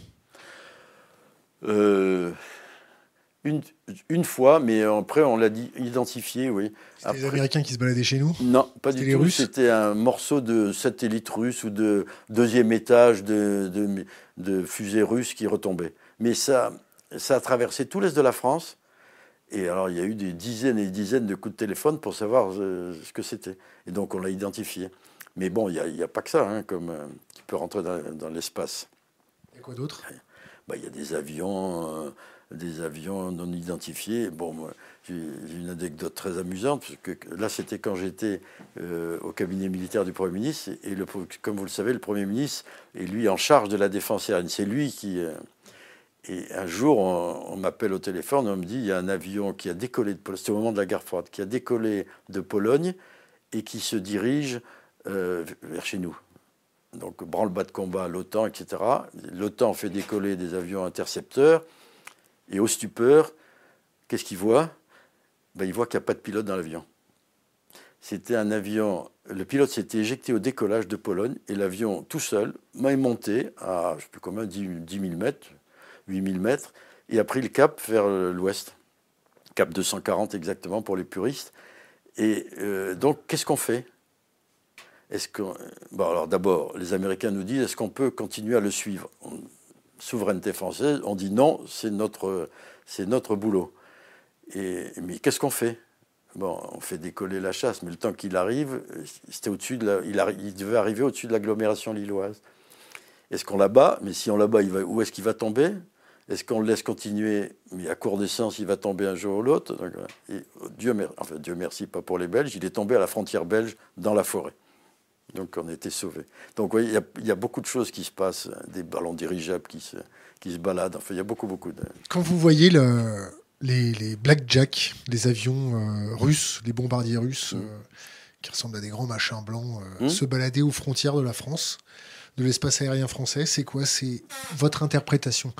Euh, une, une, fois, mais après on l'a identifié, oui. C'était les Américains qui se baladaient chez nous? Non, pas du tout. C'était un morceau de satellite russe ou de deuxième étage de, de, de fusée russe qui retombait. Mais ça, ça a traversé tout l'est de la France. Et alors, il y a eu des dizaines et des dizaines de coups de téléphone pour savoir euh, ce que c'était. Et donc, on l'a identifié. Mais bon, il n'y a, pas que ça, hein, comme euh, qui peut rentrer dans, l'espace. Et quoi d'autre? Bah, Il y a des avions, euh, des avions non identifiés. Bon, j'ai une anecdote très amusante, parce que là, c'était quand j'étais au cabinet militaire du Premier ministre. Et le, comme vous le savez, le Premier ministre est lui en charge de la défense aérienne. C'est lui qui et un jour, on, m'appelle au téléphone, on me dit il y a un avion qui a décollé de Pologne, c'était au moment de la guerre froide, qui a décollé de Pologne et qui se dirige euh, vers chez nous. Donc, branle-bas de combat, l'OTAN, etc. L'OTAN fait décoller des avions intercepteurs et au stupeur, qu'est-ce qu'il voit? Ben, Il voit qu'il n'y a pas de pilote dans l'avion. C'était un avion, le pilote s'était éjecté au décollage de Pologne et l'avion tout seul m'a monté à, je ne sais plus combien, 10 000 mètres, 8000 mètres, et a pris le cap vers l'ouest, cap 240 exactement pour les puristes. Et euh, donc, qu'est-ce qu'on fait? Est-ce que, bon, alors d'abord, les Américains nous disent est-ce qu'on peut continuer à le suivre? Souveraineté française, on dit non, c'est notre, c'est notre boulot. Et, mais qu'est-ce qu'on fait? Bon, on fait décoller la chasse, mais le temps qu'il arrive, c'était au-dessus de il, il, devait arriver au-dessus de l'agglomération lilloise. Est-ce qu'on l'abat Mais si on l'abat, où est-ce qu'il va tomber? Est-ce qu'on le laisse continuer Mais à court d'essence, il va tomber un jour ou l'autre. Dieu, merci, enfin, Dieu merci, pas pour les Belges, il est tombé à la frontière belge dans la forêt. Donc on a été sauvés. Donc oui, il y, a beaucoup de choses qui se passent, des ballons dirigeables qui se, qui se baladent. Enfin, il y a beaucoup, beaucoup de. Quand vous voyez le, les, les Blackjack, les avions euh, russes, les bombardiers russes, euh, qui ressemblent à des grands machins blancs, euh, mmh. se balader aux frontières de la France, de l'espace aérien français, c'est quoi? C'est votre interprétation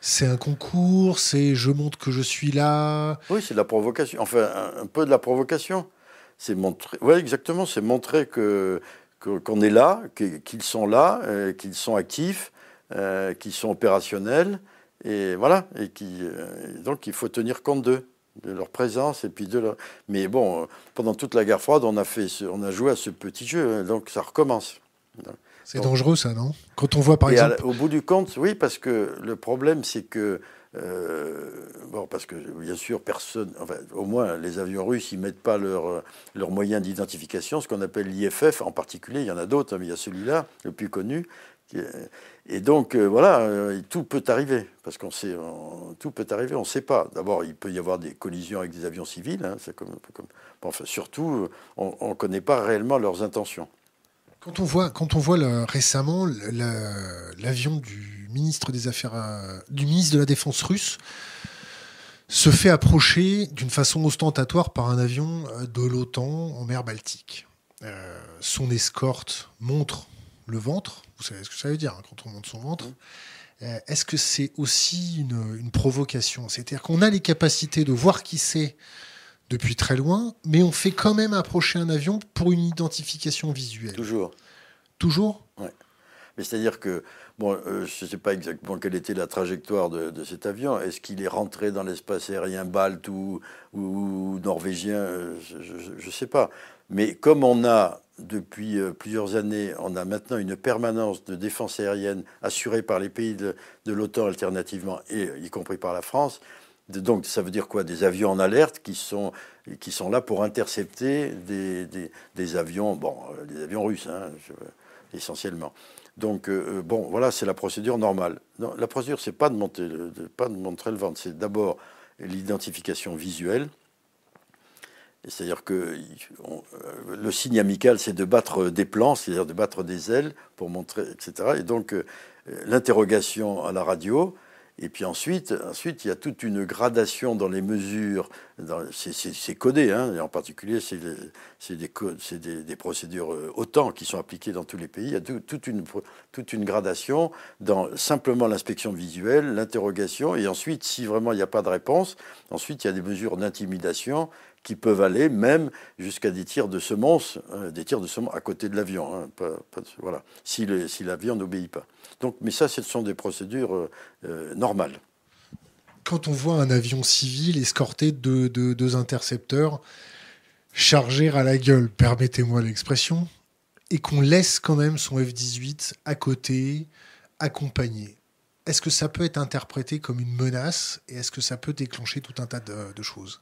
c'est un concours, c'est je montre que je suis là. Oui, c'est de la provocation. Enfin, un, peu de la provocation. C'est montrer. Oui, exactement. C'est montrer que qu'on est là, qu'ils sont là, euh, qu'ils sont actifs, euh, qu'ils sont opérationnels, et voilà. Et qui, euh, donc il faut tenir compte d'eux, de leur présence et puis de leur. Mais bon, pendant toute la guerre froide, on a fait, on a joué à ce petit jeu, hein, donc ça recommence. C'est dangereux, ça, non? Quand on voit, par exemple. au bout du compte, oui, parce que le problème, c'est que. Euh, bon, parce que bien sûr, personne, enfin, au moins les avions russes, ils mettent pas leurs leur moyens d'identification, ce qu'on appelle l'IFF en particulier. Il y en a d'autres, hein, mais il y a celui-là, le plus connu. Et donc, euh, voilà, euh, tout peut arriver, parce qu'on sait, tout peut arriver, on ne sait pas. D'abord, il peut y avoir des collisions avec des avions civils, hein, comme enfin, surtout, on ne connaît pas réellement leurs intentions. Quand on voit, quand on voit récemment l'avion du ministre des Affaires, euh, du ministre de la Défense russe se fait approcher d'une façon ostentatoire par un avion euh, de l'OTAN en mer Baltique. Euh, son escorte montre le ventre. Vous savez ce que ça veut dire hein, quand on montre son ventre. Est-ce que c'est aussi une, une provocation? C'est-à-dire qu'on a les capacités de voir qui c'est depuis très loin, mais on fait quand même approcher un avion pour une identification visuelle. Toujours. Toujours? Oui. Mais c'est-à-dire que, bon, euh, je ne sais pas exactement quelle était la trajectoire de, cet avion. Est-ce qu'il est rentré dans l'espace aérien balte ou, ou norvégien? Euh, Je ne sais pas. Mais comme on a, depuis euh, plusieurs années, on a maintenant une permanence de défense aérienne assurée par les pays de, de l'OTAN alternativement, et y compris par la France, donc ça veut dire quoi? Des avions en alerte qui sont, qui sont là pour intercepter des, des, avions, bon, euh, des avions russes, hein, essentiellement. Donc euh, euh, bon, voilà, c'est la procédure normale. la procédure, c'est pas de pas de montrer le ventre, c'est d'abord l'identification visuelle. C'est-à-dire que le signe amical, c'est de battre des plans, c'est-à-dire de battre des ailes pour montrer, etc. Et donc l'interrogation à la radio, et puis ensuite, ensuite, il y a toute une gradation dans les mesures. C'est codé, hein, et en particulier, c'est des, procédures euh, OTAN qui sont appliquées dans tous les pays. Il y a toute, une, toute une gradation dans simplement l'inspection visuelle, l'interrogation, et ensuite, si vraiment il n'y a pas de réponse, ensuite, il y a des mesures d'intimidation qui peuvent aller même jusqu'à des tirs de semonces, euh, des tirs de semonces à côté de l'avion. Hein, voilà, si l'avion n'obéit pas. Donc, mais ça, ce sont des procédures euh, euh, normales. Quand on voit un avion civil escorté de, deux intercepteurs charger à la gueule, permettez-moi l'expression, et qu'on laisse quand même son F-18 à côté, accompagné, est-ce que ça peut être interprété comme une menace et est-ce que ça peut déclencher tout un tas de, choses?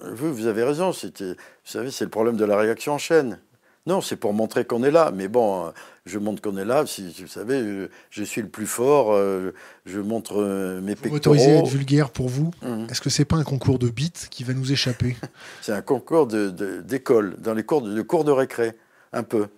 Vous, vous avez raison. Vous savez, c'est le problème de la réaction en chaîne. Non, c'est pour montrer qu'on est là. Mais bon, je montre qu'on est là. Si vous savez, je suis le plus fort. Euh, je montre euh, mes pectoraux. Autorisé à être vulgaire pour vous. Mmh. Est-ce que c'est pas un concours de bits qui va nous échapper? <laughs> C'est un concours d'école, dans les cours de, de cours de récré, un peu.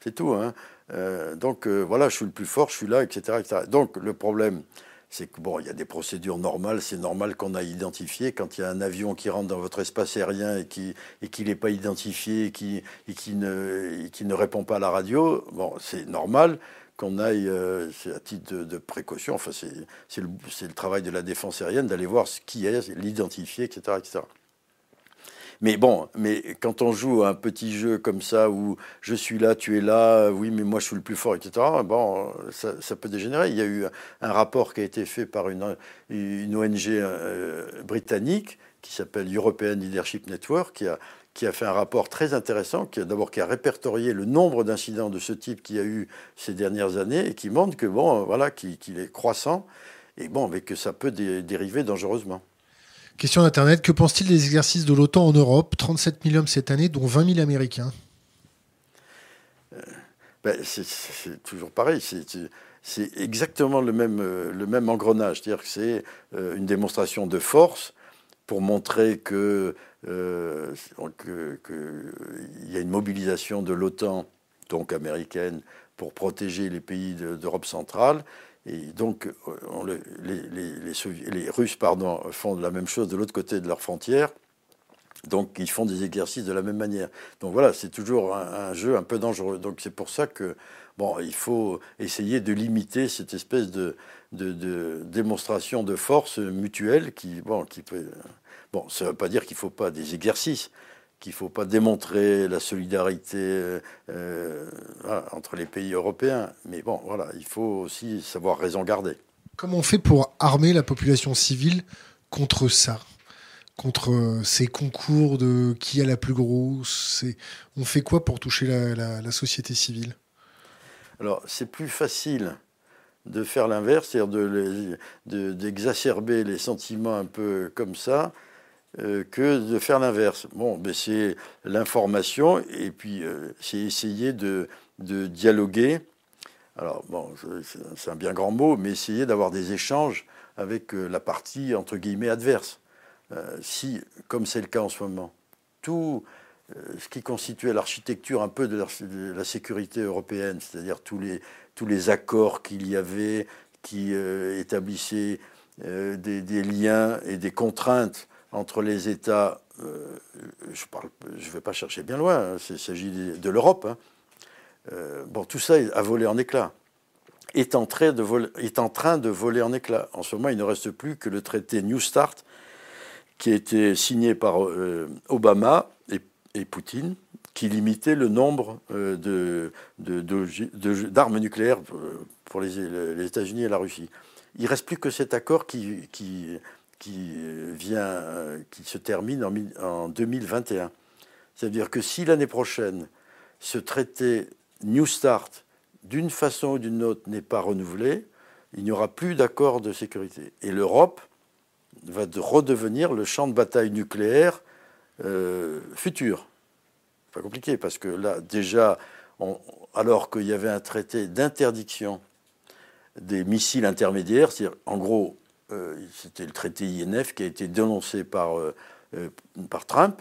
C'est tout. Hein. Euh, donc euh, voilà, je suis le plus fort, je suis là, etc. Donc le problème, c'est que bon, il y a des procédures normales, c'est normal qu'on a identifié. Quand il y a un avion qui rentre dans votre espace aérien et qui et qui n'est pas identifié et qui et qui ne qui ne répond pas à la radio, bon, c'est normal qu'on aille, euh, c'est à titre de, précaution. Enfin, c'est le, le travail de la défense aérienne d'aller voir ce qui est, l'identifier, etc. Mais bon, mais quand on joue à un petit jeu comme ça où je suis là, tu es là, oui, mais moi je suis le plus fort, etc. Bon, ça, peut dégénérer. Il y a eu un rapport qui a été fait par une, ONG euh, britannique qui s'appelle European Leadership Network, qui a, qui a fait un rapport très intéressant, qui d'abord a répertorié le nombre d'incidents de ce type qu'il y a eu ces dernières années et qui montre que bon, voilà, qu'il est croissant et bon, mais que ça peut dériver dangereusement. Question d'Internet, que pense-t-il des exercices de l'OTAN en Europe? 37 000 hommes cette année, dont 20 000 Américains. Euh, ben, c'est toujours pareil. C'est exactement le même, euh, le même engrenage. C'est-à-dire que c'est euh, une démonstration de force pour montrer que qu'il y a une mobilisation de l'OTAN, donc américaine, pour protéger les pays d'Europe centrale, et donc, euh, les, Russes font la même chose de l'autre côté de leur frontière. Donc, ils font des exercices de la même manière. Donc voilà, c'est toujours un, jeu un peu dangereux. Donc c'est pour ça que bon, il faut essayer de limiter cette espèce de, de, démonstration de force mutuelle qui, bon, qui peut. Bon, ça ne veut pas dire qu'il ne faut pas des exercices, qu'il ne faut pas démontrer la solidarité euh, euh, entre les pays européens. Mais bon, voilà, il faut aussi savoir raison garder. Comment on fait pour armer la population civile contre ça? Contre euh, ces concours de qui a la plus grosse On fait quoi pour toucher la, société civile? Alors, c'est plus facile de faire l'inverse, c'est-à-dire d'exacerber les sentiments un peu comme ça, euh, que de faire l'inverse. Bon, ben c'est l'information et puis euh, c'est essayer de, dialoguer. Alors, bon, c'est un bien grand mot, mais essayer d'avoir des échanges avec euh, la partie, entre guillemets, adverse. si, comme c'est le cas en ce moment, tout ce qui constituait l'architecture un peu de la, sécurité européenne, c'est-à-dire tous les, accords qu'il y avait qui établissaient des, liens et des contraintes entre les États, euh, je ne vais pas chercher bien loin, hein, il s'agit de, l'Europe, hein. euh, bon, tout ça a volé en éclats. Est en, train de voler, en train en éclats. En ce moment, il ne reste plus que le traité New Start, qui a été signé par euh, Obama et, Poutine, qui limitait le nombre d'armes nucléaires pour les, États-Unis et la Russie. Il ne reste plus que cet accord qui, qui, vient, qui se termine en, 2021. C'est-à-dire que si l'année prochaine, ce traité New Start, d'une façon ou d'une autre, n'est pas renouvelé, il n'y aura plus d'accord de sécurité. Et l'Europe va redevenir le champ de bataille nucléaire euh, futur. Pas compliqué, parce que là, déjà, alors qu'il y avait un traité d'interdiction des missiles intermédiaires, c'est-à-dire, en gros, euh, c'était le traité INF qui a été dénoncé par, euh, euh, par Trump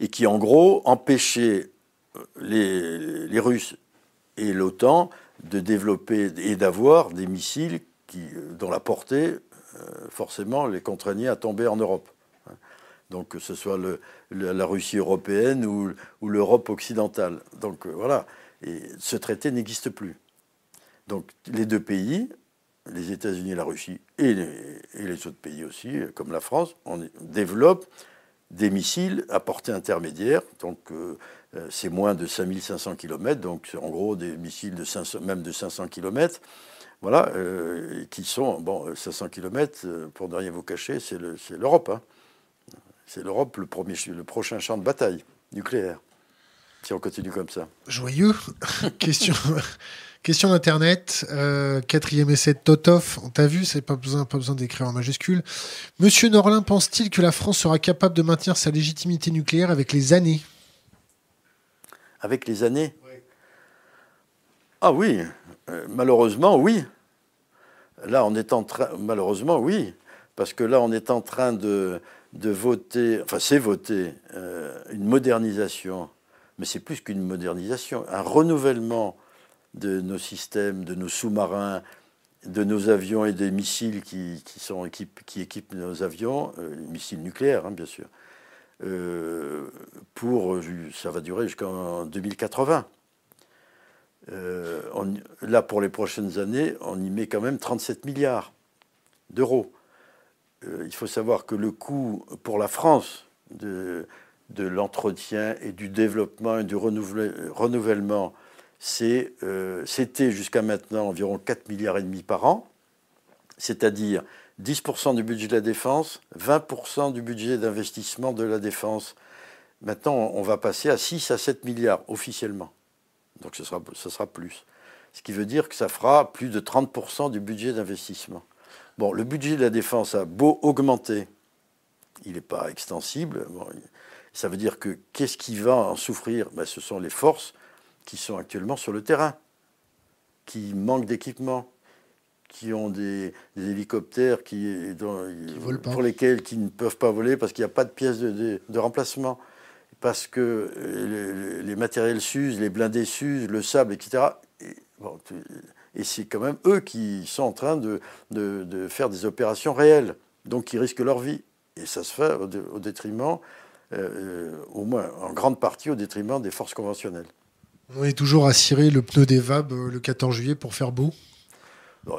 et qui en gros empêchait les, les Russes et l'OTAN de développer et d'avoir des missiles qui, dont la portée forcément les contraignait à tomber en Europe. Donc que ce soit la Russie européenne ou, ou l'Europe occidentale. Donc voilà, et ce traité n'existe plus. Donc les deux pays les États-Unis, la Russie et les, autres pays aussi, comme la France, on développe des missiles à portée intermédiaire, donc c'est moins de 5500 km, donc en gros des missiles de 500, même de 500 km, voilà, qui sont, bon, 500 km, pour ne rien vous cacher, c'est l'Europe. Hein. C'est l'Europe le, le prochain champ de bataille nucléaire, si on continue comme ça. Joyeux. <laughs> question, question d'Internet. Euh, quatrième essai de Totov. On t'a vu, c'est pas besoin, pas besoin d'écrire en majuscule. Monsieur Norlin pense-t-il que la France sera capable de maintenir sa légitimité nucléaire avec les années? Avec les années? Ah oui, euh, malheureusement, oui. Là, on est en train, malheureusement, oui, parce que là, on est en train de, voter, enfin c'est voter euh, une modernisation, mais c'est plus qu'une modernisation, un renouvellement de nos systèmes, de nos sous-marins, de nos avions et des missiles qui, qui équipent nos avions, euh, missiles nucléaires hein, bien sûr, euh, pour, ça va durer jusqu'en 2080. là, pour les prochaines années, on y met quand même 37 milliards d'euros. Euh, il faut savoir que le coût pour la France de, l'entretien et du développement et du renouvellement, euh, c'était jusqu'à maintenant environ 4 milliards et demi par an, c'est-à-dire 10% du budget de la défense, 20% du budget d'investissement de la défense. Maintenant, on va passer à 6 à 7 milliards officiellement. Donc ce sera, plus. Ce qui veut dire que ça fera plus de 30% du budget d'investissement. Bon, le budget de la défense a beau augmenter, il n'est pas extensible. ça veut dire que qu'est-ce qui va en souffrir? Ben, Ce sont les forces qui sont actuellement sur le terrain, qui manquent d'équipement, qui ont des, hélicoptères qui, pour lesquels qui ne peuvent pas voler parce qu'il n'y a pas de pièces de, remplacement, parce que les, matériels s'usent, les blindés s'usent, le sable, etc. Et c'est quand même eux qui sont en train de, de, faire des opérations réelles, donc qui risquent leur vie. Et ça se fait au, détriment, euh, au moins en grande partie au détriment des forces conventionnelles. On est toujours à cirer le pneu des VAB euh, le 14 juillet pour faire beau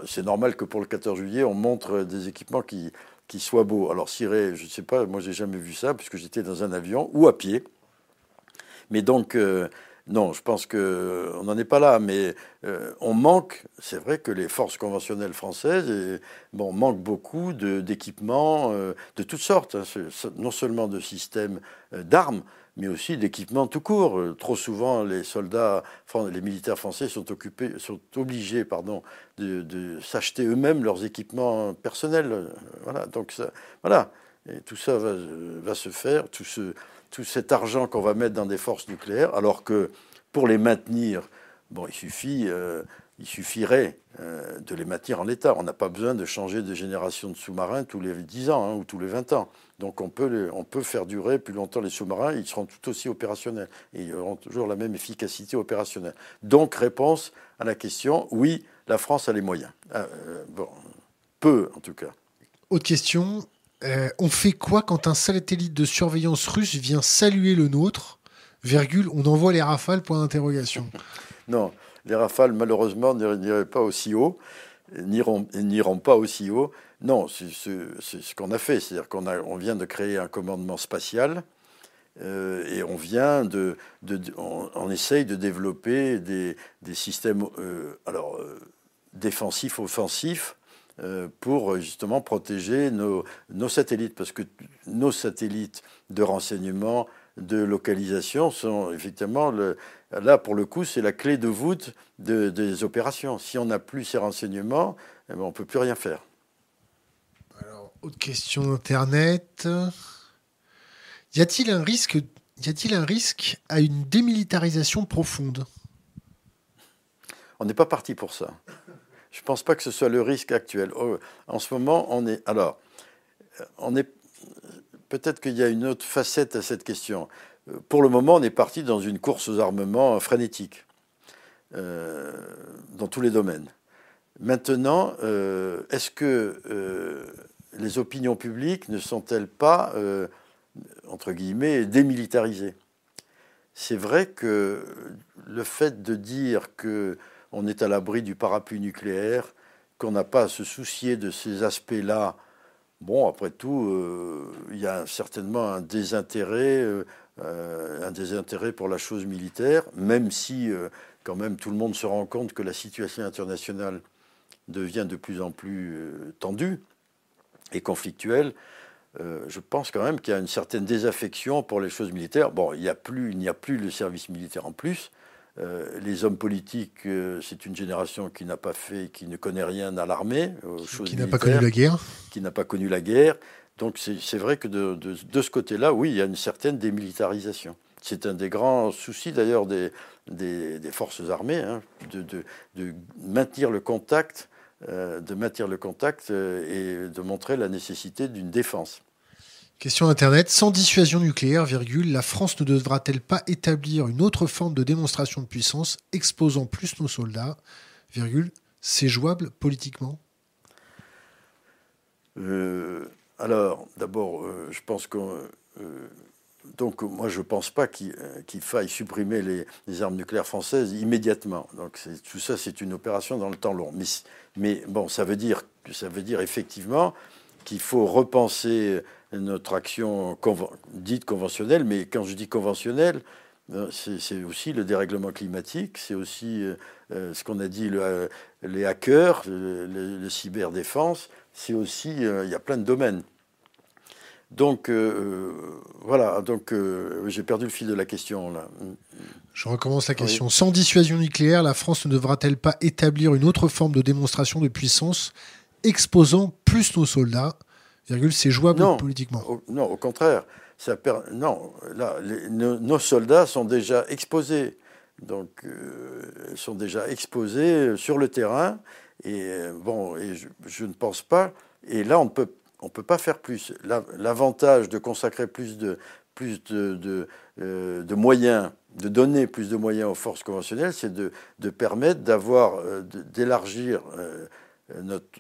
C'est normal que pour le 14 juillet, on montre des équipements qui, qui soient beaux. Alors cirer, je ne sais pas, moi j'ai jamais vu ça, puisque j'étais dans un avion ou à pied. Mais donc, euh, non, je pense qu'on euh, n'en est pas là, mais on manque, c'est vrai que les forces conventionnelles françaises bon, manquent beaucoup d'équipements de, toutes sortes, hein. non seulement de systèmes d'armes, mais aussi d'équipements tout court. Trop souvent, les soldats, les militaires français sont, occupés, sont obligés pardon, de, s'acheter eux-mêmes leurs équipements personnels. Voilà, donc voilà. Et tout ça va, va se faire, tout ce tout cet argent qu'on va mettre dans des forces nucléaires, alors que pour les maintenir, bon, il, suffit, euh, il suffirait euh, de les maintenir en l'état. On n'a pas besoin de changer de génération de sous-marins tous les 10 ans hein, ou tous les 20 ans. Donc on peut, on peut faire durer plus longtemps les sous-marins, ils seront tout aussi opérationnels et ils auront toujours la même efficacité opérationnelle. Donc réponse à la question, oui, la France a les moyens. Euh, bon, peu en tout cas. Autre question, euh, on fait quoi quand un satellite de surveillance russe vient saluer le nôtre? Virgule, on envoie les rafales, point d'interrogation. non, les rafales, malheureusement, pas aussi haut, n'iront pas aussi haut. Non, c'est ce qu'on a fait. C'est-à-dire qu'on on vient de créer un commandement spatial euh, et on vient de. on, essaye de développer des, systèmes euh, alors, défensifs, offensifs euh, pour justement protéger nos, satellites, parce que nos satellites de renseignement, de localisation sont effectivement, là pour le coup, c'est la clé de voûte des opérations. Si on n'a plus ces renseignements, eh ben, on ne peut plus rien faire. Alors, autre question d'Internet. Y a-t-il un risque, y a-t-il un risque à une démilitarisation profonde? On n'est pas parti pour ça. Je ne pense pas que ce soit le risque actuel. Oh, en ce moment, on est. Alors, on est. Peut-être qu'il y a une autre facette à cette question. Pour le moment, on est parti dans une course aux armements frénétique, euh, dans tous les domaines. Maintenant, euh, est-ce que euh, les opinions publiques ne sont-elles pas, entre guillemets, démilitarisées? C'est vrai que le fait de dire que on est à l'abri du parapluie nucléaire, qu'on n'a pas à se soucier de ces aspects-là Bon, après tout, il y a certainement un désintérêt, un désintérêt pour la chose militaire, même si quand même tout le monde se rend compte que la situation internationale devient de plus en plus tendue et conflictuelle. Euh, je pense quand même qu'il y a une certaine désaffection pour les choses militaires. Bon, il n'y a, plus, il n'y a plus le service militaire en plus. Euh, les hommes politiques, euh, c'est une génération qui n'a pas fait, qui ne connaît rien à l'armée, qui n'a pas connu la guerre, qui n'a pas connu la guerre. Donc c'est vrai que de, de, ce côté-là, oui, il y a une certaine démilitarisation. C'est un des grands soucis d'ailleurs des, des, forces armées, hein, de, de, maintenir le contact, de maintenir le contact et de montrer la nécessité d'une défense. Question Internet. Sans dissuasion nucléaire, virgule, la France ne devra-t-elle pas établir une autre forme de démonstration de puissance exposant plus nos soldats virgule, C'est jouable politiquement? Euh, Alors, d'abord, euh, je pense que... Euh, donc, moi, je ne pense pas qu'il faille supprimer les, armes nucléaires françaises immédiatement. Donc, tout ça, c'est une opération dans le temps long. Mais, bon, ça veut dire, ça veut dire effectivement qu'il faut repenser notre action dite conventionnelle, mais quand je dis conventionnelle, euh, c'est aussi le dérèglement climatique, c'est aussi euh, euh, ce qu'on a dit, les hackers, le, cyberdéfense, c'est aussi, il y a plein de domaines. Donc voilà, donc j'ai perdu le fil de la question là. Je recommence la question. Sans dissuasion nucléaire, la France ne devra-t-elle pas établir une autre forme de démonstration de puissance exposant plus nos soldats? C'est jouable politiquement. non, au contraire. Ça non, là, nos, soldats sont déjà exposés. Donc, euh, sont déjà exposés sur le terrain. Et euh, bon, je, ne pense pas. Et là, on ne peut, on peut pas faire plus. L'avantage de consacrer plus de, plus euh, de, moyens, de donner plus de moyens aux forces conventionnelles, c'est de, de, permettre d'avoir, d'élargir notre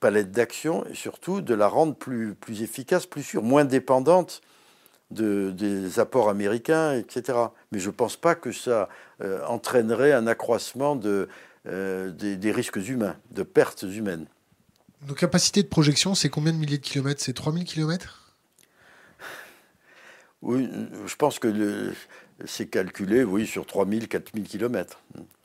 palette d'action et surtout de la rendre plus, plus efficace, plus sûre, moins dépendante de, des apports américains, etc. Mais je ne pense pas que ça euh, entraînerait un accroissement de, euh, des, risques humains, de pertes humaines. Nos capacités de projection, c'est combien de milliers de kilomètres? C'est 3000 kilomètres? Oui, je pense que c'est calculé, oui, sur 3000, 4000 kilomètres.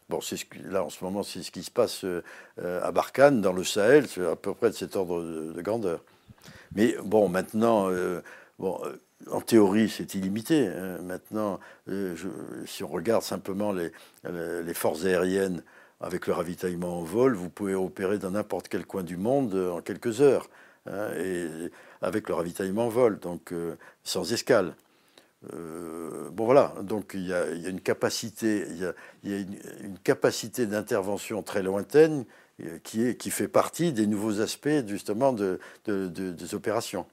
Bon, c'est ce là en ce moment, c'est ce qui se passe euh, à Barkhane, dans le Sahel, c'est à peu près de cet ordre de, grandeur. Mais bon, maintenant, euh, bon, en théorie, c'est illimité. Hein. Maintenant, si on regarde simplement les, les, forces aériennes avec le ravitaillement en vol, vous pouvez opérer dans n'importe quel coin du monde en quelques heures, hein, et avec le ravitaillement en vol, donc sans escale. Euh, bon voilà, donc il y, a, une capacité, il y a, une, capacité d'intervention très lointaine euh, qui, est, qui fait partie des nouveaux aspects justement de, des opérations.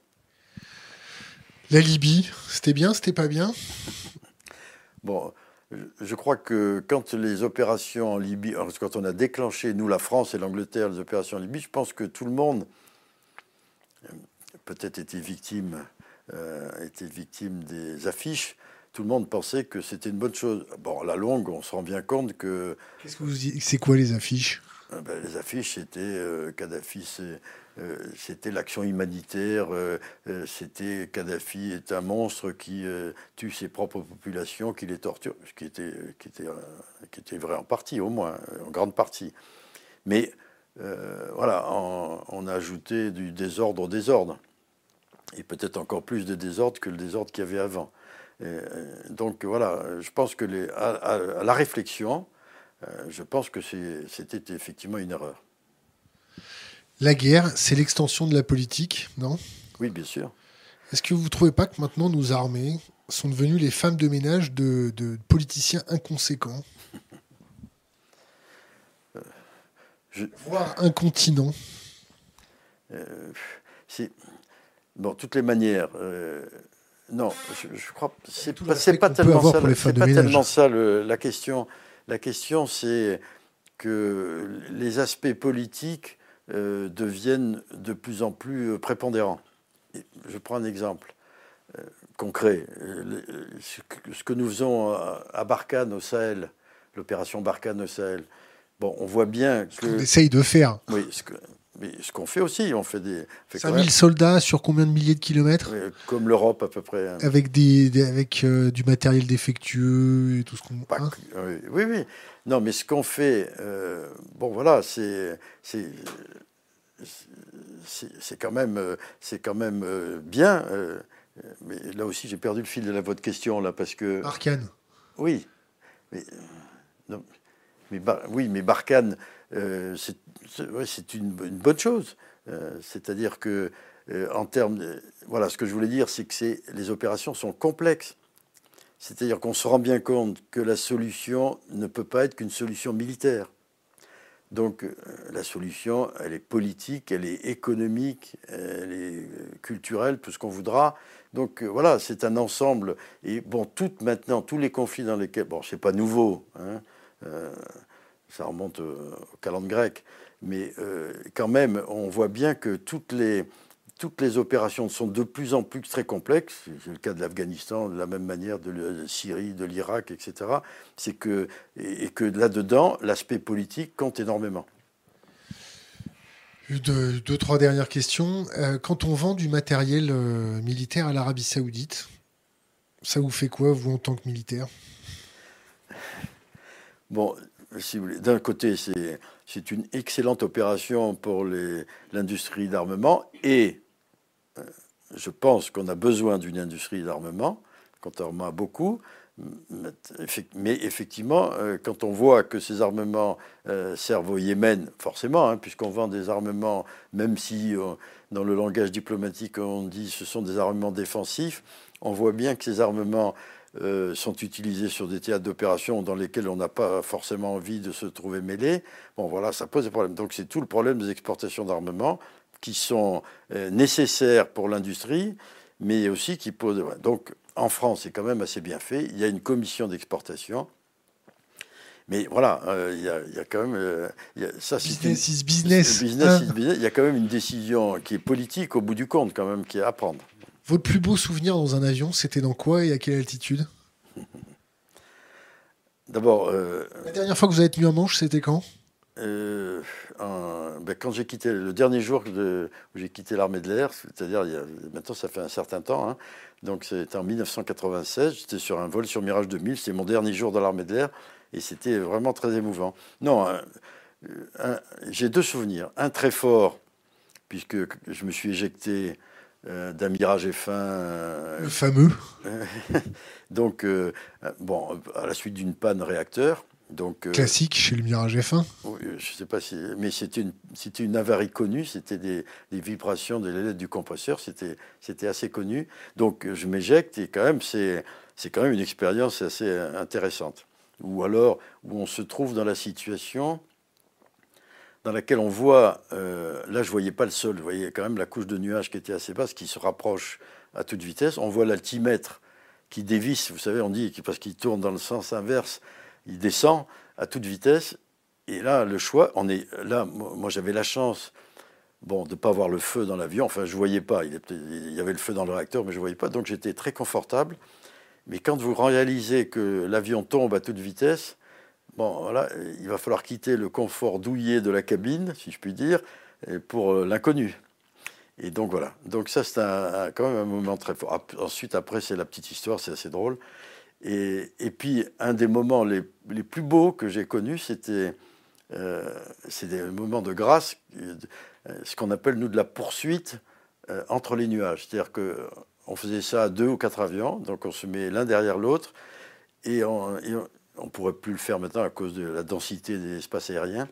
La Libye, c'était bien, c'était pas bien? Bon, je crois que quand les opérations en Libye, quand on a déclenché, nous, la France et l'Angleterre, les opérations en Libye, je pense que tout le monde peut-être était victime euh, était victime des affiches, tout le monde pensait que c'était une bonne chose. Bon, à la longue, on se rend bien compte que. Qu'est-ce que vous C'est quoi les affiches? Ben, Les affiches, c'était euh, Kadhafi, c'était l'action humanitaire, c'était Kadhafi est un monstre qui tue ses propres populations, qui les torture, ce qui était, qui était, qui était vrai en partie, au moins, en grande partie. Mais voilà, on, a ajouté du désordre au désordre et peut-être encore plus de désordre que le désordre qu'il y avait avant. Euh, donc voilà, je pense que à, la réflexion, euh, je pense que c'était effectivement une erreur. La guerre, c'est l'extension de la politique, non? Oui, bien sûr. Est-ce que vous ne trouvez pas que maintenant nos armées sont devenues les femmes de ménage de, politiciens inconséquents? Euh, je... Voire incontinents? C'est Bon, toutes les manières. Euh, non, je, crois que c'est pas, pas tellement ça. C'est pas tellement ça la question. La question, c'est que les aspects politiques euh, deviennent de plus en plus euh, prépondérants. Je prends un exemple concret. ce que nous faisons à Barkhane au Sahel, l'opération Barkhane au Sahel. Bon, on voit bien que. Ce qu'on essaye de faire. Oui, ce que, mais ce qu'on fait aussi, on fait des. Fait 5000 soldats sur combien de milliers de kilomètres Comme l'Europe à peu près. Hein. Avec, des, avec euh, du matériel défectueux et tout ce qu'on. Hein? oui, oui. Non, mais ce qu'on fait, euh, bon voilà, c'est c'est quand même, c'est quand même bien. mais là aussi, j'ai perdu le fil de la, votre question là parce que. Arcane. Oui, mais, non, mais oui, mais Barkhane, euh, c'est une, bonne chose. Euh, c'est-à-dire que, euh, en termes. voilà, ce que je voulais dire, c'est que les opérations sont complexes. C'est-à-dire qu'on se rend bien compte que la solution ne peut pas être qu'une solution militaire. Donc la solution, elle est politique, elle est économique, elle est culturelle, tout ce qu'on voudra. Donc voilà, c'est un ensemble. Et bon, tout maintenant, tous les conflits dans lesquels, bon, c'est pas nouveau. Hein, ça remonte au calendrier grec, mais euh, quand même, on voit bien que toutes les, toutes les opérations sont de plus en plus très complexes. C'est le cas de l'Afghanistan, de la même manière de la Syrie, de l'Irak, etc. C'est que, et, que là-dedans, l'aspect politique compte énormément. Deux, deux, trois dernières questions. Euh, quand on vend du matériel euh, militaire à l'Arabie Saoudite, ça vous fait quoi, vous, en tant que militaire? Bon, d'un côté, c'est une excellente opération pour l'industrie d'armement et euh, je pense qu'on a besoin d'une industrie d'armement, contrairement à beaucoup. Mais effectivement, euh, quand on voit que ces armements euh, servent au Yémen, forcément, hein, puisqu'on vend des armements, même si dans le langage diplomatique on dit que ce sont des armements défensifs, on voit bien que ces armements euh, sont utilisés sur des théâtres d'opération dans lesquels on n'a pas forcément envie de se trouver mêlé. Bon, voilà, ça pose des problèmes. Donc c'est tout le problème des exportations d'armement qui sont euh, nécessaires pour l'industrie, mais aussi qui posent. Donc en France, c'est quand même assez bien fait. Il y a une commission d'exportation. Mais voilà, euh, il, y a, quand même. ça, business is business. Business is hein. business. Il y a quand même une décision qui est politique au bout du compte, quand même, qui est à prendre. Votre plus beau souvenir dans un avion, c'était dans quoi et à quelle altitude? D'abord. Euh, la dernière fois que vous avez tenu un manche, c'était quand? Euh, ben, Quand j'ai quitté, le dernier jour où j'ai quitté l'armée de l'air, c'est-à-dire maintenant ça fait un certain temps, hein, donc c'était en 1996, j'étais sur un vol sur Mirage 2000, c'était mon dernier jour dans l'armée de l'air et c'était vraiment très émouvant. Non, j'ai deux souvenirs. Un très fort, puisque je me suis éjecté euh, d'un Mirage F1. Euh, le fameux. <laughs> donc, euh, bon, à la suite d'une panne réacteur. Donc, Classique chez le Mirage F1 Je ne sais pas si. Mais c'était une, une avarie connue, c'était des, des, vibrations de l'élève du compresseur, c'était assez connu. Donc, je m'éjecte et quand même, c'est quand même une expérience assez intéressante. Ou alors, où on se trouve dans la situation dans laquelle on voit, euh, là je voyais pas le sol, je voyais quand même la couche de nuages qui était assez basse, qui se rapproche à toute vitesse. On voit l'altimètre qui dévisse, vous savez, on dit, parce qu'il tourne dans le sens inverse, il descend à toute vitesse. Et là, le choix, on est là. Moi, j'avais la chance, bon, de pas voir le feu dans l'avion. Enfin, je voyais pas. Il, il, y avait le feu dans le réacteur, mais je voyais pas. Donc, j'étais très confortable. Mais quand vous réalisez que l'avion tombe à toute vitesse, Bon, voilà, il va falloir quitter le confort douillet de la cabine, si je puis dire, pour euh, l'inconnu. Et donc voilà. Donc ça, c'est quand même un moment très fort. Ensuite, après, c'est la petite histoire, c'est assez drôle. Et, puis, un des moments les, plus beaux que j'ai connus, c'était euh, des moments de grâce, euh, ce qu'on appelle, nous, de la poursuite entre les nuages. C'est-à-dire qu'on faisait ça à deux ou quatre avions, donc on se met l'un derrière l'autre, et, on, on ne pourrait plus le faire maintenant à cause de la densité des espaces aériens.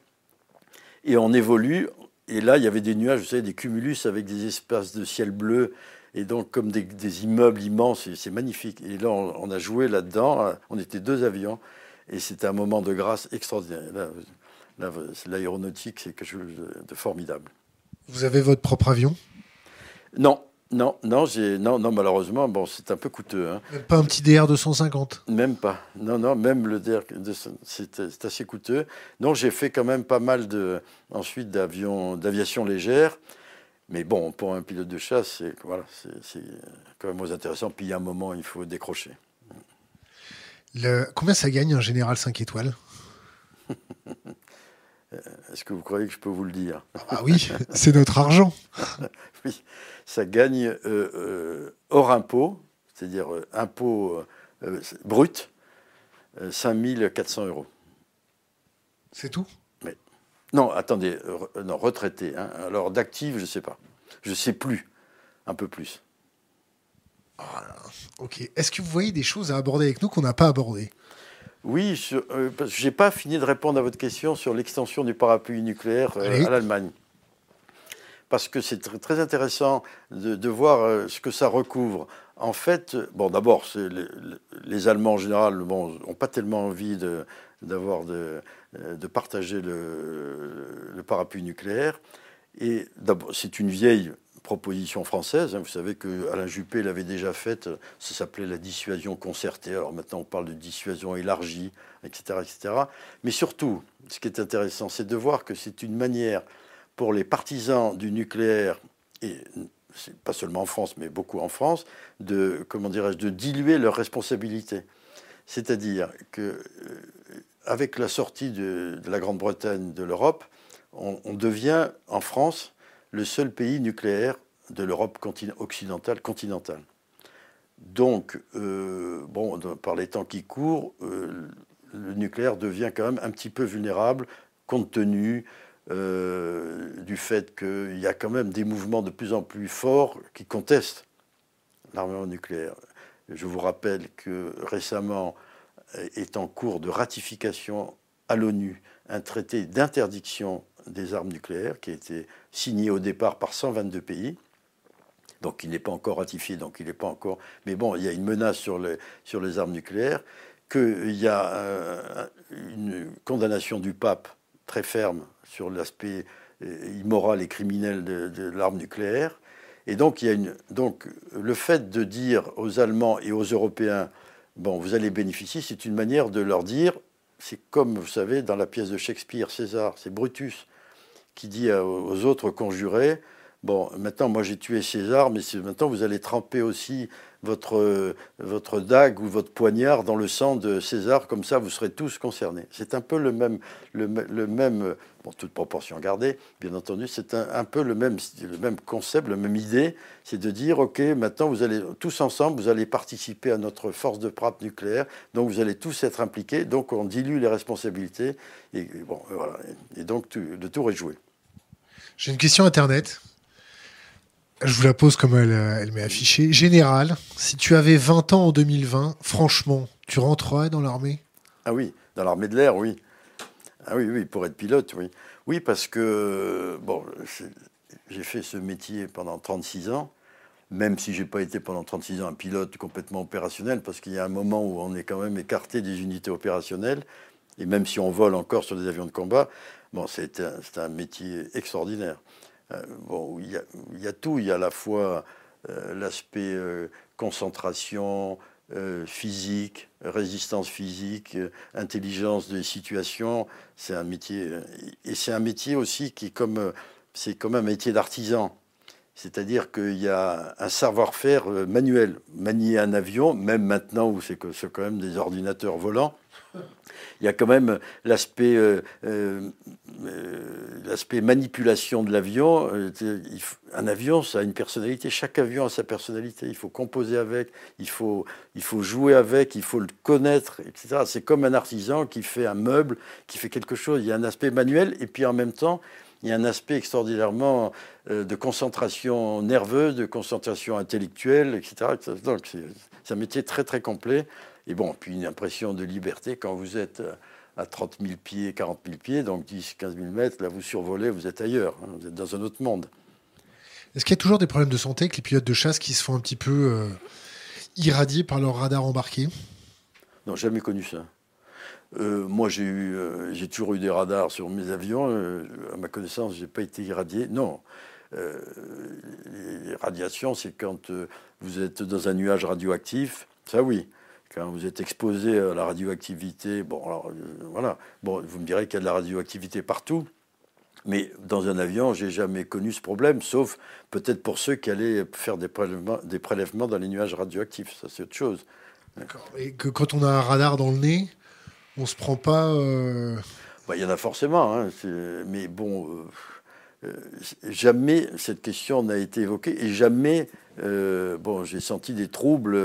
Et on évolue, et là, il y avait des nuages, vous savez, des cumulus avec des espaces de ciel bleu, et donc comme des, immeubles immenses, c'est magnifique. Et là, on, a joué là-dedans, on était deux avions, et c'était un moment de grâce extraordinaire. l'aéronautique, c'est quelque chose de formidable. Vous avez votre propre avion? Non, non, non, non, non, malheureusement, bon, c'est un peu coûteux. Hein. Même pas un petit DR 250 Même pas. Non, non, même le DR, c'est assez coûteux. Non, j'ai fait quand même pas mal de, ensuite d'aviation légère. Mais bon, pour un pilote de chasse, c'est voilà, c'est quand même moins intéressant. Puis il y a un moment, il faut décrocher. Le, combien ça gagne un général 5 étoiles? <laughs> Est-ce que vous croyez que je peux vous le dire? Ah oui, c'est notre argent. <laughs> oui, ça gagne hors impôt, c'est-à-dire impôt brut, 5400 euros. C'est tout? Mais, Non, attendez, non, retraité. Hein. Alors d'actifs, je ne sais pas. Je ne sais plus. Un peu plus. Ah, ok. Est-ce que vous voyez des choses à aborder avec nous qu'on n'a pas abordées? Oui, je n'ai pas fini de répondre à votre question sur l'extension du parapluie nucléaire euh, à l'Allemagne. Parce que c'est très intéressant de, voir euh, ce que ça recouvre. En fait, bon, d'abord, les, les, Allemands en général n'ont pas tellement envie de, d'avoir de, de, partager le, le, parapluie nucléaire. Et d'abord, c'est une vieille proposition française. Hein. Vous savez que Alain Juppé l'avait déjà faite. Ça s'appelait la dissuasion concertée. Alors maintenant, on parle de dissuasion élargie, etc., etc. Mais surtout, ce qui est intéressant, c'est de voir que c'est une manière pour les partisans du nucléaire et pas seulement en France, mais beaucoup en France, de comment dirais-je, de diluer leurs responsabilités. C'est-à-dire que euh, avec la sortie de, la Grande-Bretagne de l'Europe, on, devient en France le seul pays nucléaire de l'Europe occidentale continentale. Donc, euh, bon, par les temps qui courent, euh, le nucléaire devient quand même un petit peu vulnérable compte tenu euh, du fait qu'il y a quand même des mouvements de plus en plus forts qui contestent l'armement nucléaire. Je vous rappelle que récemment est en cours de ratification à l'ONU un traité d'interdiction des armes nucléaires qui a été signé au départ par 122 pays. Donc il n'est pas encore ratifié, donc il n'est pas encore. Mais bon, il y a une menace sur les, sur les armes nucléaires, qu'il y a euh, une condamnation du pape très ferme sur l'aspect euh, immoral et criminel de, l'arme nucléaire. Et donc, il y a une, donc le fait de dire aux Allemands et aux Européens, bon, vous allez bénéficier, c'est une manière de leur dire, c'est comme, vous savez, dans la pièce de Shakespeare, César, c'est Brutus qui dit aux autres conjurés, bon, maintenant moi j'ai tué César, mais maintenant vous allez tremper aussi votre, votre dague ou votre poignard dans le sang de César, comme ça vous serez tous concernés. C'est un peu le même, le, même bon, toute proportion gardée, bien entendu, c'est un, peu le même, le même concept, la même idée, c'est de dire, OK, maintenant vous allez tous ensemble, vous allez participer à notre force de frappe nucléaire, donc vous allez tous être impliqués, donc on dilue les responsabilités, et, bon, et donc le tour est joué. J'ai une question Internet. Je vous la pose comme elle, euh, m'est affichée. Général, si tu avais 20 ans en 2020, franchement, tu rentrerais dans l'armée? Ah oui, dans l'armée de l'air, oui. Ah oui, oui, pour être pilote, oui. Oui, parce que, bon, j'ai fait ce métier pendant 36 ans, même si je n'ai pas été pendant 36 ans un pilote complètement opérationnel, parce qu'il y a un moment où on est quand même écarté des unités opérationnelles, et même si on vole encore sur des avions de combat, Bon, c'est un, métier extraordinaire. Euh, bon, il y, a, il y, a, tout. Il y a à la fois euh, l'aspect euh, concentration physique, résistance physique, intelligence des situations. C'est un métier. Et c'est un métier aussi qui est comme. C'est comme un métier d'artisan. C'est-à-dire qu'il y a un savoir-faire manuel. Manier un avion, même maintenant où c'est quand même des ordinateurs volants, il y a quand même l'aspect euh, euh, euh, l'aspect manipulation de l'avion. un avion, ça a une personnalité. Chaque avion a sa personnalité. Il faut composer avec, il faut, il faut jouer avec, il faut le connaître, etc. C'est comme un artisan qui fait un meuble, qui fait quelque chose. Il y a un aspect manuel et puis en même temps, il y a un aspect extraordinairement de concentration nerveuse, de concentration intellectuelle, etc. Donc c'est un métier très très complet. Et bon, puis une impression de liberté quand vous êtes euh, à 30 000 pieds, 40 000 pieds, donc 10, 15 000 mètres, là vous survolez, vous êtes ailleurs, hein, vous êtes dans un autre monde. Est-ce qu'il y a toujours des problèmes de santé avec les pilotes de chasse qui se font un petit peu euh, irradier par leur radar embarqué? Non, jamais connu ça. Euh, moi, j'ai eu, j'ai toujours eu des radars sur mes avions. à ma connaissance, je n'ai pas été irradié. Non. les radiations, c'est quand vous êtes dans un nuage radioactif. Ça, oui. Quand vous êtes exposé à la radioactivité, bon, alors, euh, voilà. Bon, vous me direz qu'il y a de la radioactivité partout. Mais dans un avion, j'ai jamais connu ce problème, sauf peut-être pour ceux qui allaient faire des prélèvements, des prélèvements dans les nuages radioactifs. Ça, c'est autre chose. D'accord. Et que quand on a un radar dans le nez, on se prend pas. Euh, Bah, il y en a forcément, hein, mais bon, jamais cette question n'a été évoquée et jamais, bon, j'ai senti des troubles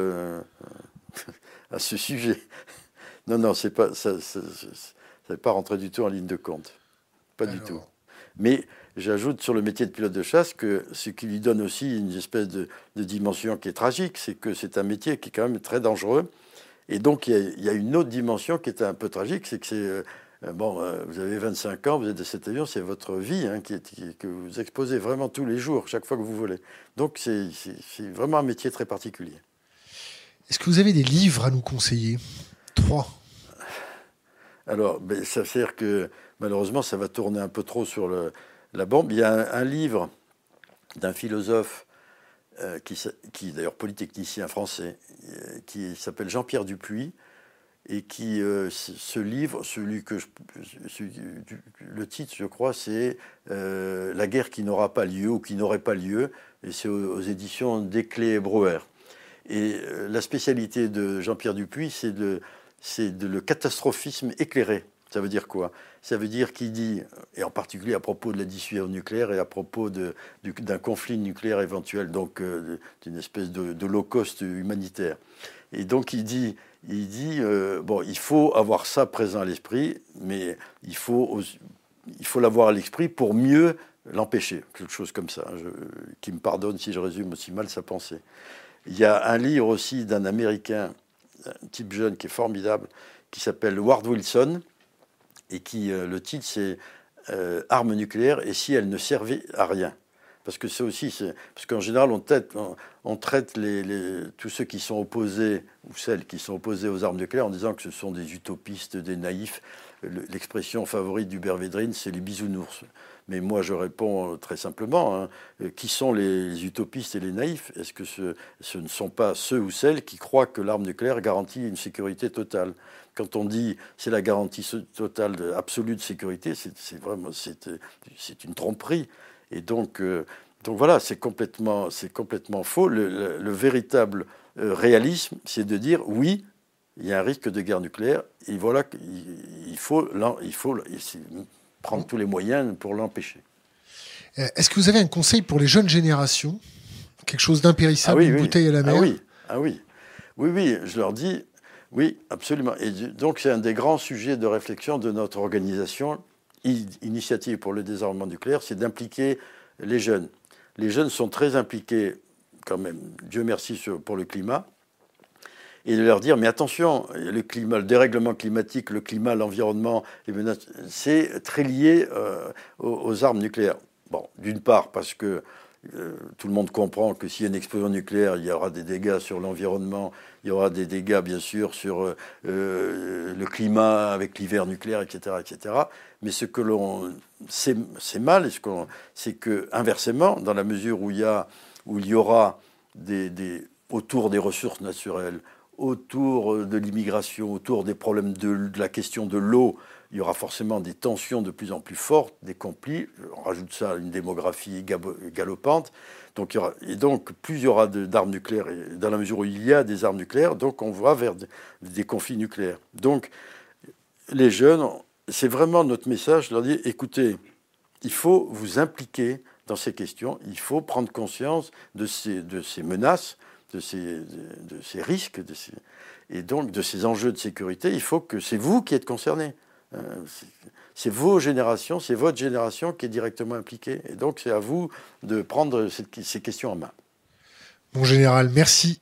à ce sujet. <laughs> Non, non, c'est pas, ça n'est pas rentré du tout en ligne de compte. Pas du tout. Mais j'ajoute sur le métier de pilote de chasse que ce qui lui donne aussi une espèce de, dimension qui est tragique, c'est que c'est un métier qui est quand même très dangereux. Et donc il y, a, une autre dimension qui est un peu tragique, c'est que c'est... Euh, bon, euh, vous avez 25 ans, vous êtes de cet avion, c'est votre vie hein, qui est, que vous exposez vraiment tous les jours, chaque fois que vous volez. Donc c'est vraiment un métier très particulier. Est-ce que vous avez des livres à nous conseiller? Trois. Alors, ça veut dire que malheureusement, ça va tourner un peu trop sur la bombe. Il y a un, livre d'un philosophe euh, qui, qui est d'ailleurs polytechnicien français, euh, qui s'appelle Jean-Pierre Dupuis, et qui, euh, ce livre, celui que le titre, je crois, c'est La guerre qui n'aura pas lieu ou qui n'aurait pas lieu, et c'est aux, éditions Desclés et Brouwer. Et la spécialité de Jean-Pierre Dupuis, c'est de, le catastrophisme éclairé. Ça veut dire quoi? Ça veut dire qu'il dit, et en particulier à propos de la dissuasion nucléaire et à propos d'un conflit nucléaire éventuel, donc euh, d'une espèce de, de, low cost humanitaire. Et donc il dit, il dit euh, bon, il faut avoir ça présent à l'esprit, mais il faut, il faut l'avoir à l'esprit pour mieux l'empêcher, quelque chose comme ça, je, qui me pardonne si je résume aussi mal sa pensée. Il y a un livre aussi d'un Américain, un type jeune qui est formidable, qui s'appelle Ward Wilson, et qui, euh, le titre, c'est euh, Armes nucléaires et si elles ne servaient à rien. Parce que c'est aussi, parce qu'en général, on traite, les, tous ceux qui sont opposés, ou celles qui sont opposées aux armes nucléaires, en disant que ce sont des utopistes, des naïfs. L'expression favorite d'Hubert Védrine, c'est les bisounours. Mais moi, je réponds très simplement hein, qui sont les utopistes et les naïfs? Est-ce que ce, ne sont pas ceux ou celles qui croient que l'arme nucléaire garantit une sécurité totale? Quand on dit c'est la garantie totale absolue de sécurité, c'est vraiment c'est une tromperie. Et donc, euh, donc voilà, c'est complètement, complètement faux. Le, véritable euh, réalisme, c'est de dire oui, il y a un risque de guerre nucléaire, et voilà, il, faut, il faut prendre tous les moyens pour l'empêcher. Euh, est-ce que vous avez un conseil pour les jeunes générations? Quelque chose d'impérissable, ah une bouteille à la mer? ah oui, ah oui, oui, oui, je leur dis, oui, absolument. Et donc c'est un des grands sujets de réflexion de notre organisation, Initiative pour le désarmement nucléaire, c'est d'impliquer les jeunes. Les jeunes sont très impliqués quand même, Dieu merci pour le climat, et de leur dire, mais attention, le dérèglement climatique, le climat, l'environnement, c'est très lié euh, aux, armes nucléaires. Bon, d'une part parce que euh, tout le monde comprend que s'il y a une explosion nucléaire, il y aura des dégâts sur l'environnement, il y aura des dégâts bien sûr sur euh, le climat avec l'hiver nucléaire, etc., etc. Mais ce que l'on c'est mal, c'est que inversement, dans la mesure où il y aura autour des ressources naturelles, autour de l'immigration, autour des problèmes de, la question de l'eau, il y aura forcément des tensions de plus en plus fortes, des conflits. On rajoute ça à une démographie galopante. Donc, il y aura, et donc, plus il y aura d'armes nucléaires, dans la mesure où il y a des armes nucléaires, donc on va vers des, conflits nucléaires. Donc, les jeunes, c'est vraiment notre message, leur dire, écoutez, il faut vous impliquer dans ces questions, il faut prendre conscience de ces menaces, de ces, risques, et donc de ces enjeux de sécurité. Il faut que c'est vous qui êtes concernés. Euh, c'est vos générations, c'est votre génération qui est directement impliquée. Et donc, c'est à vous de prendre ces questions en main. Mon général, merci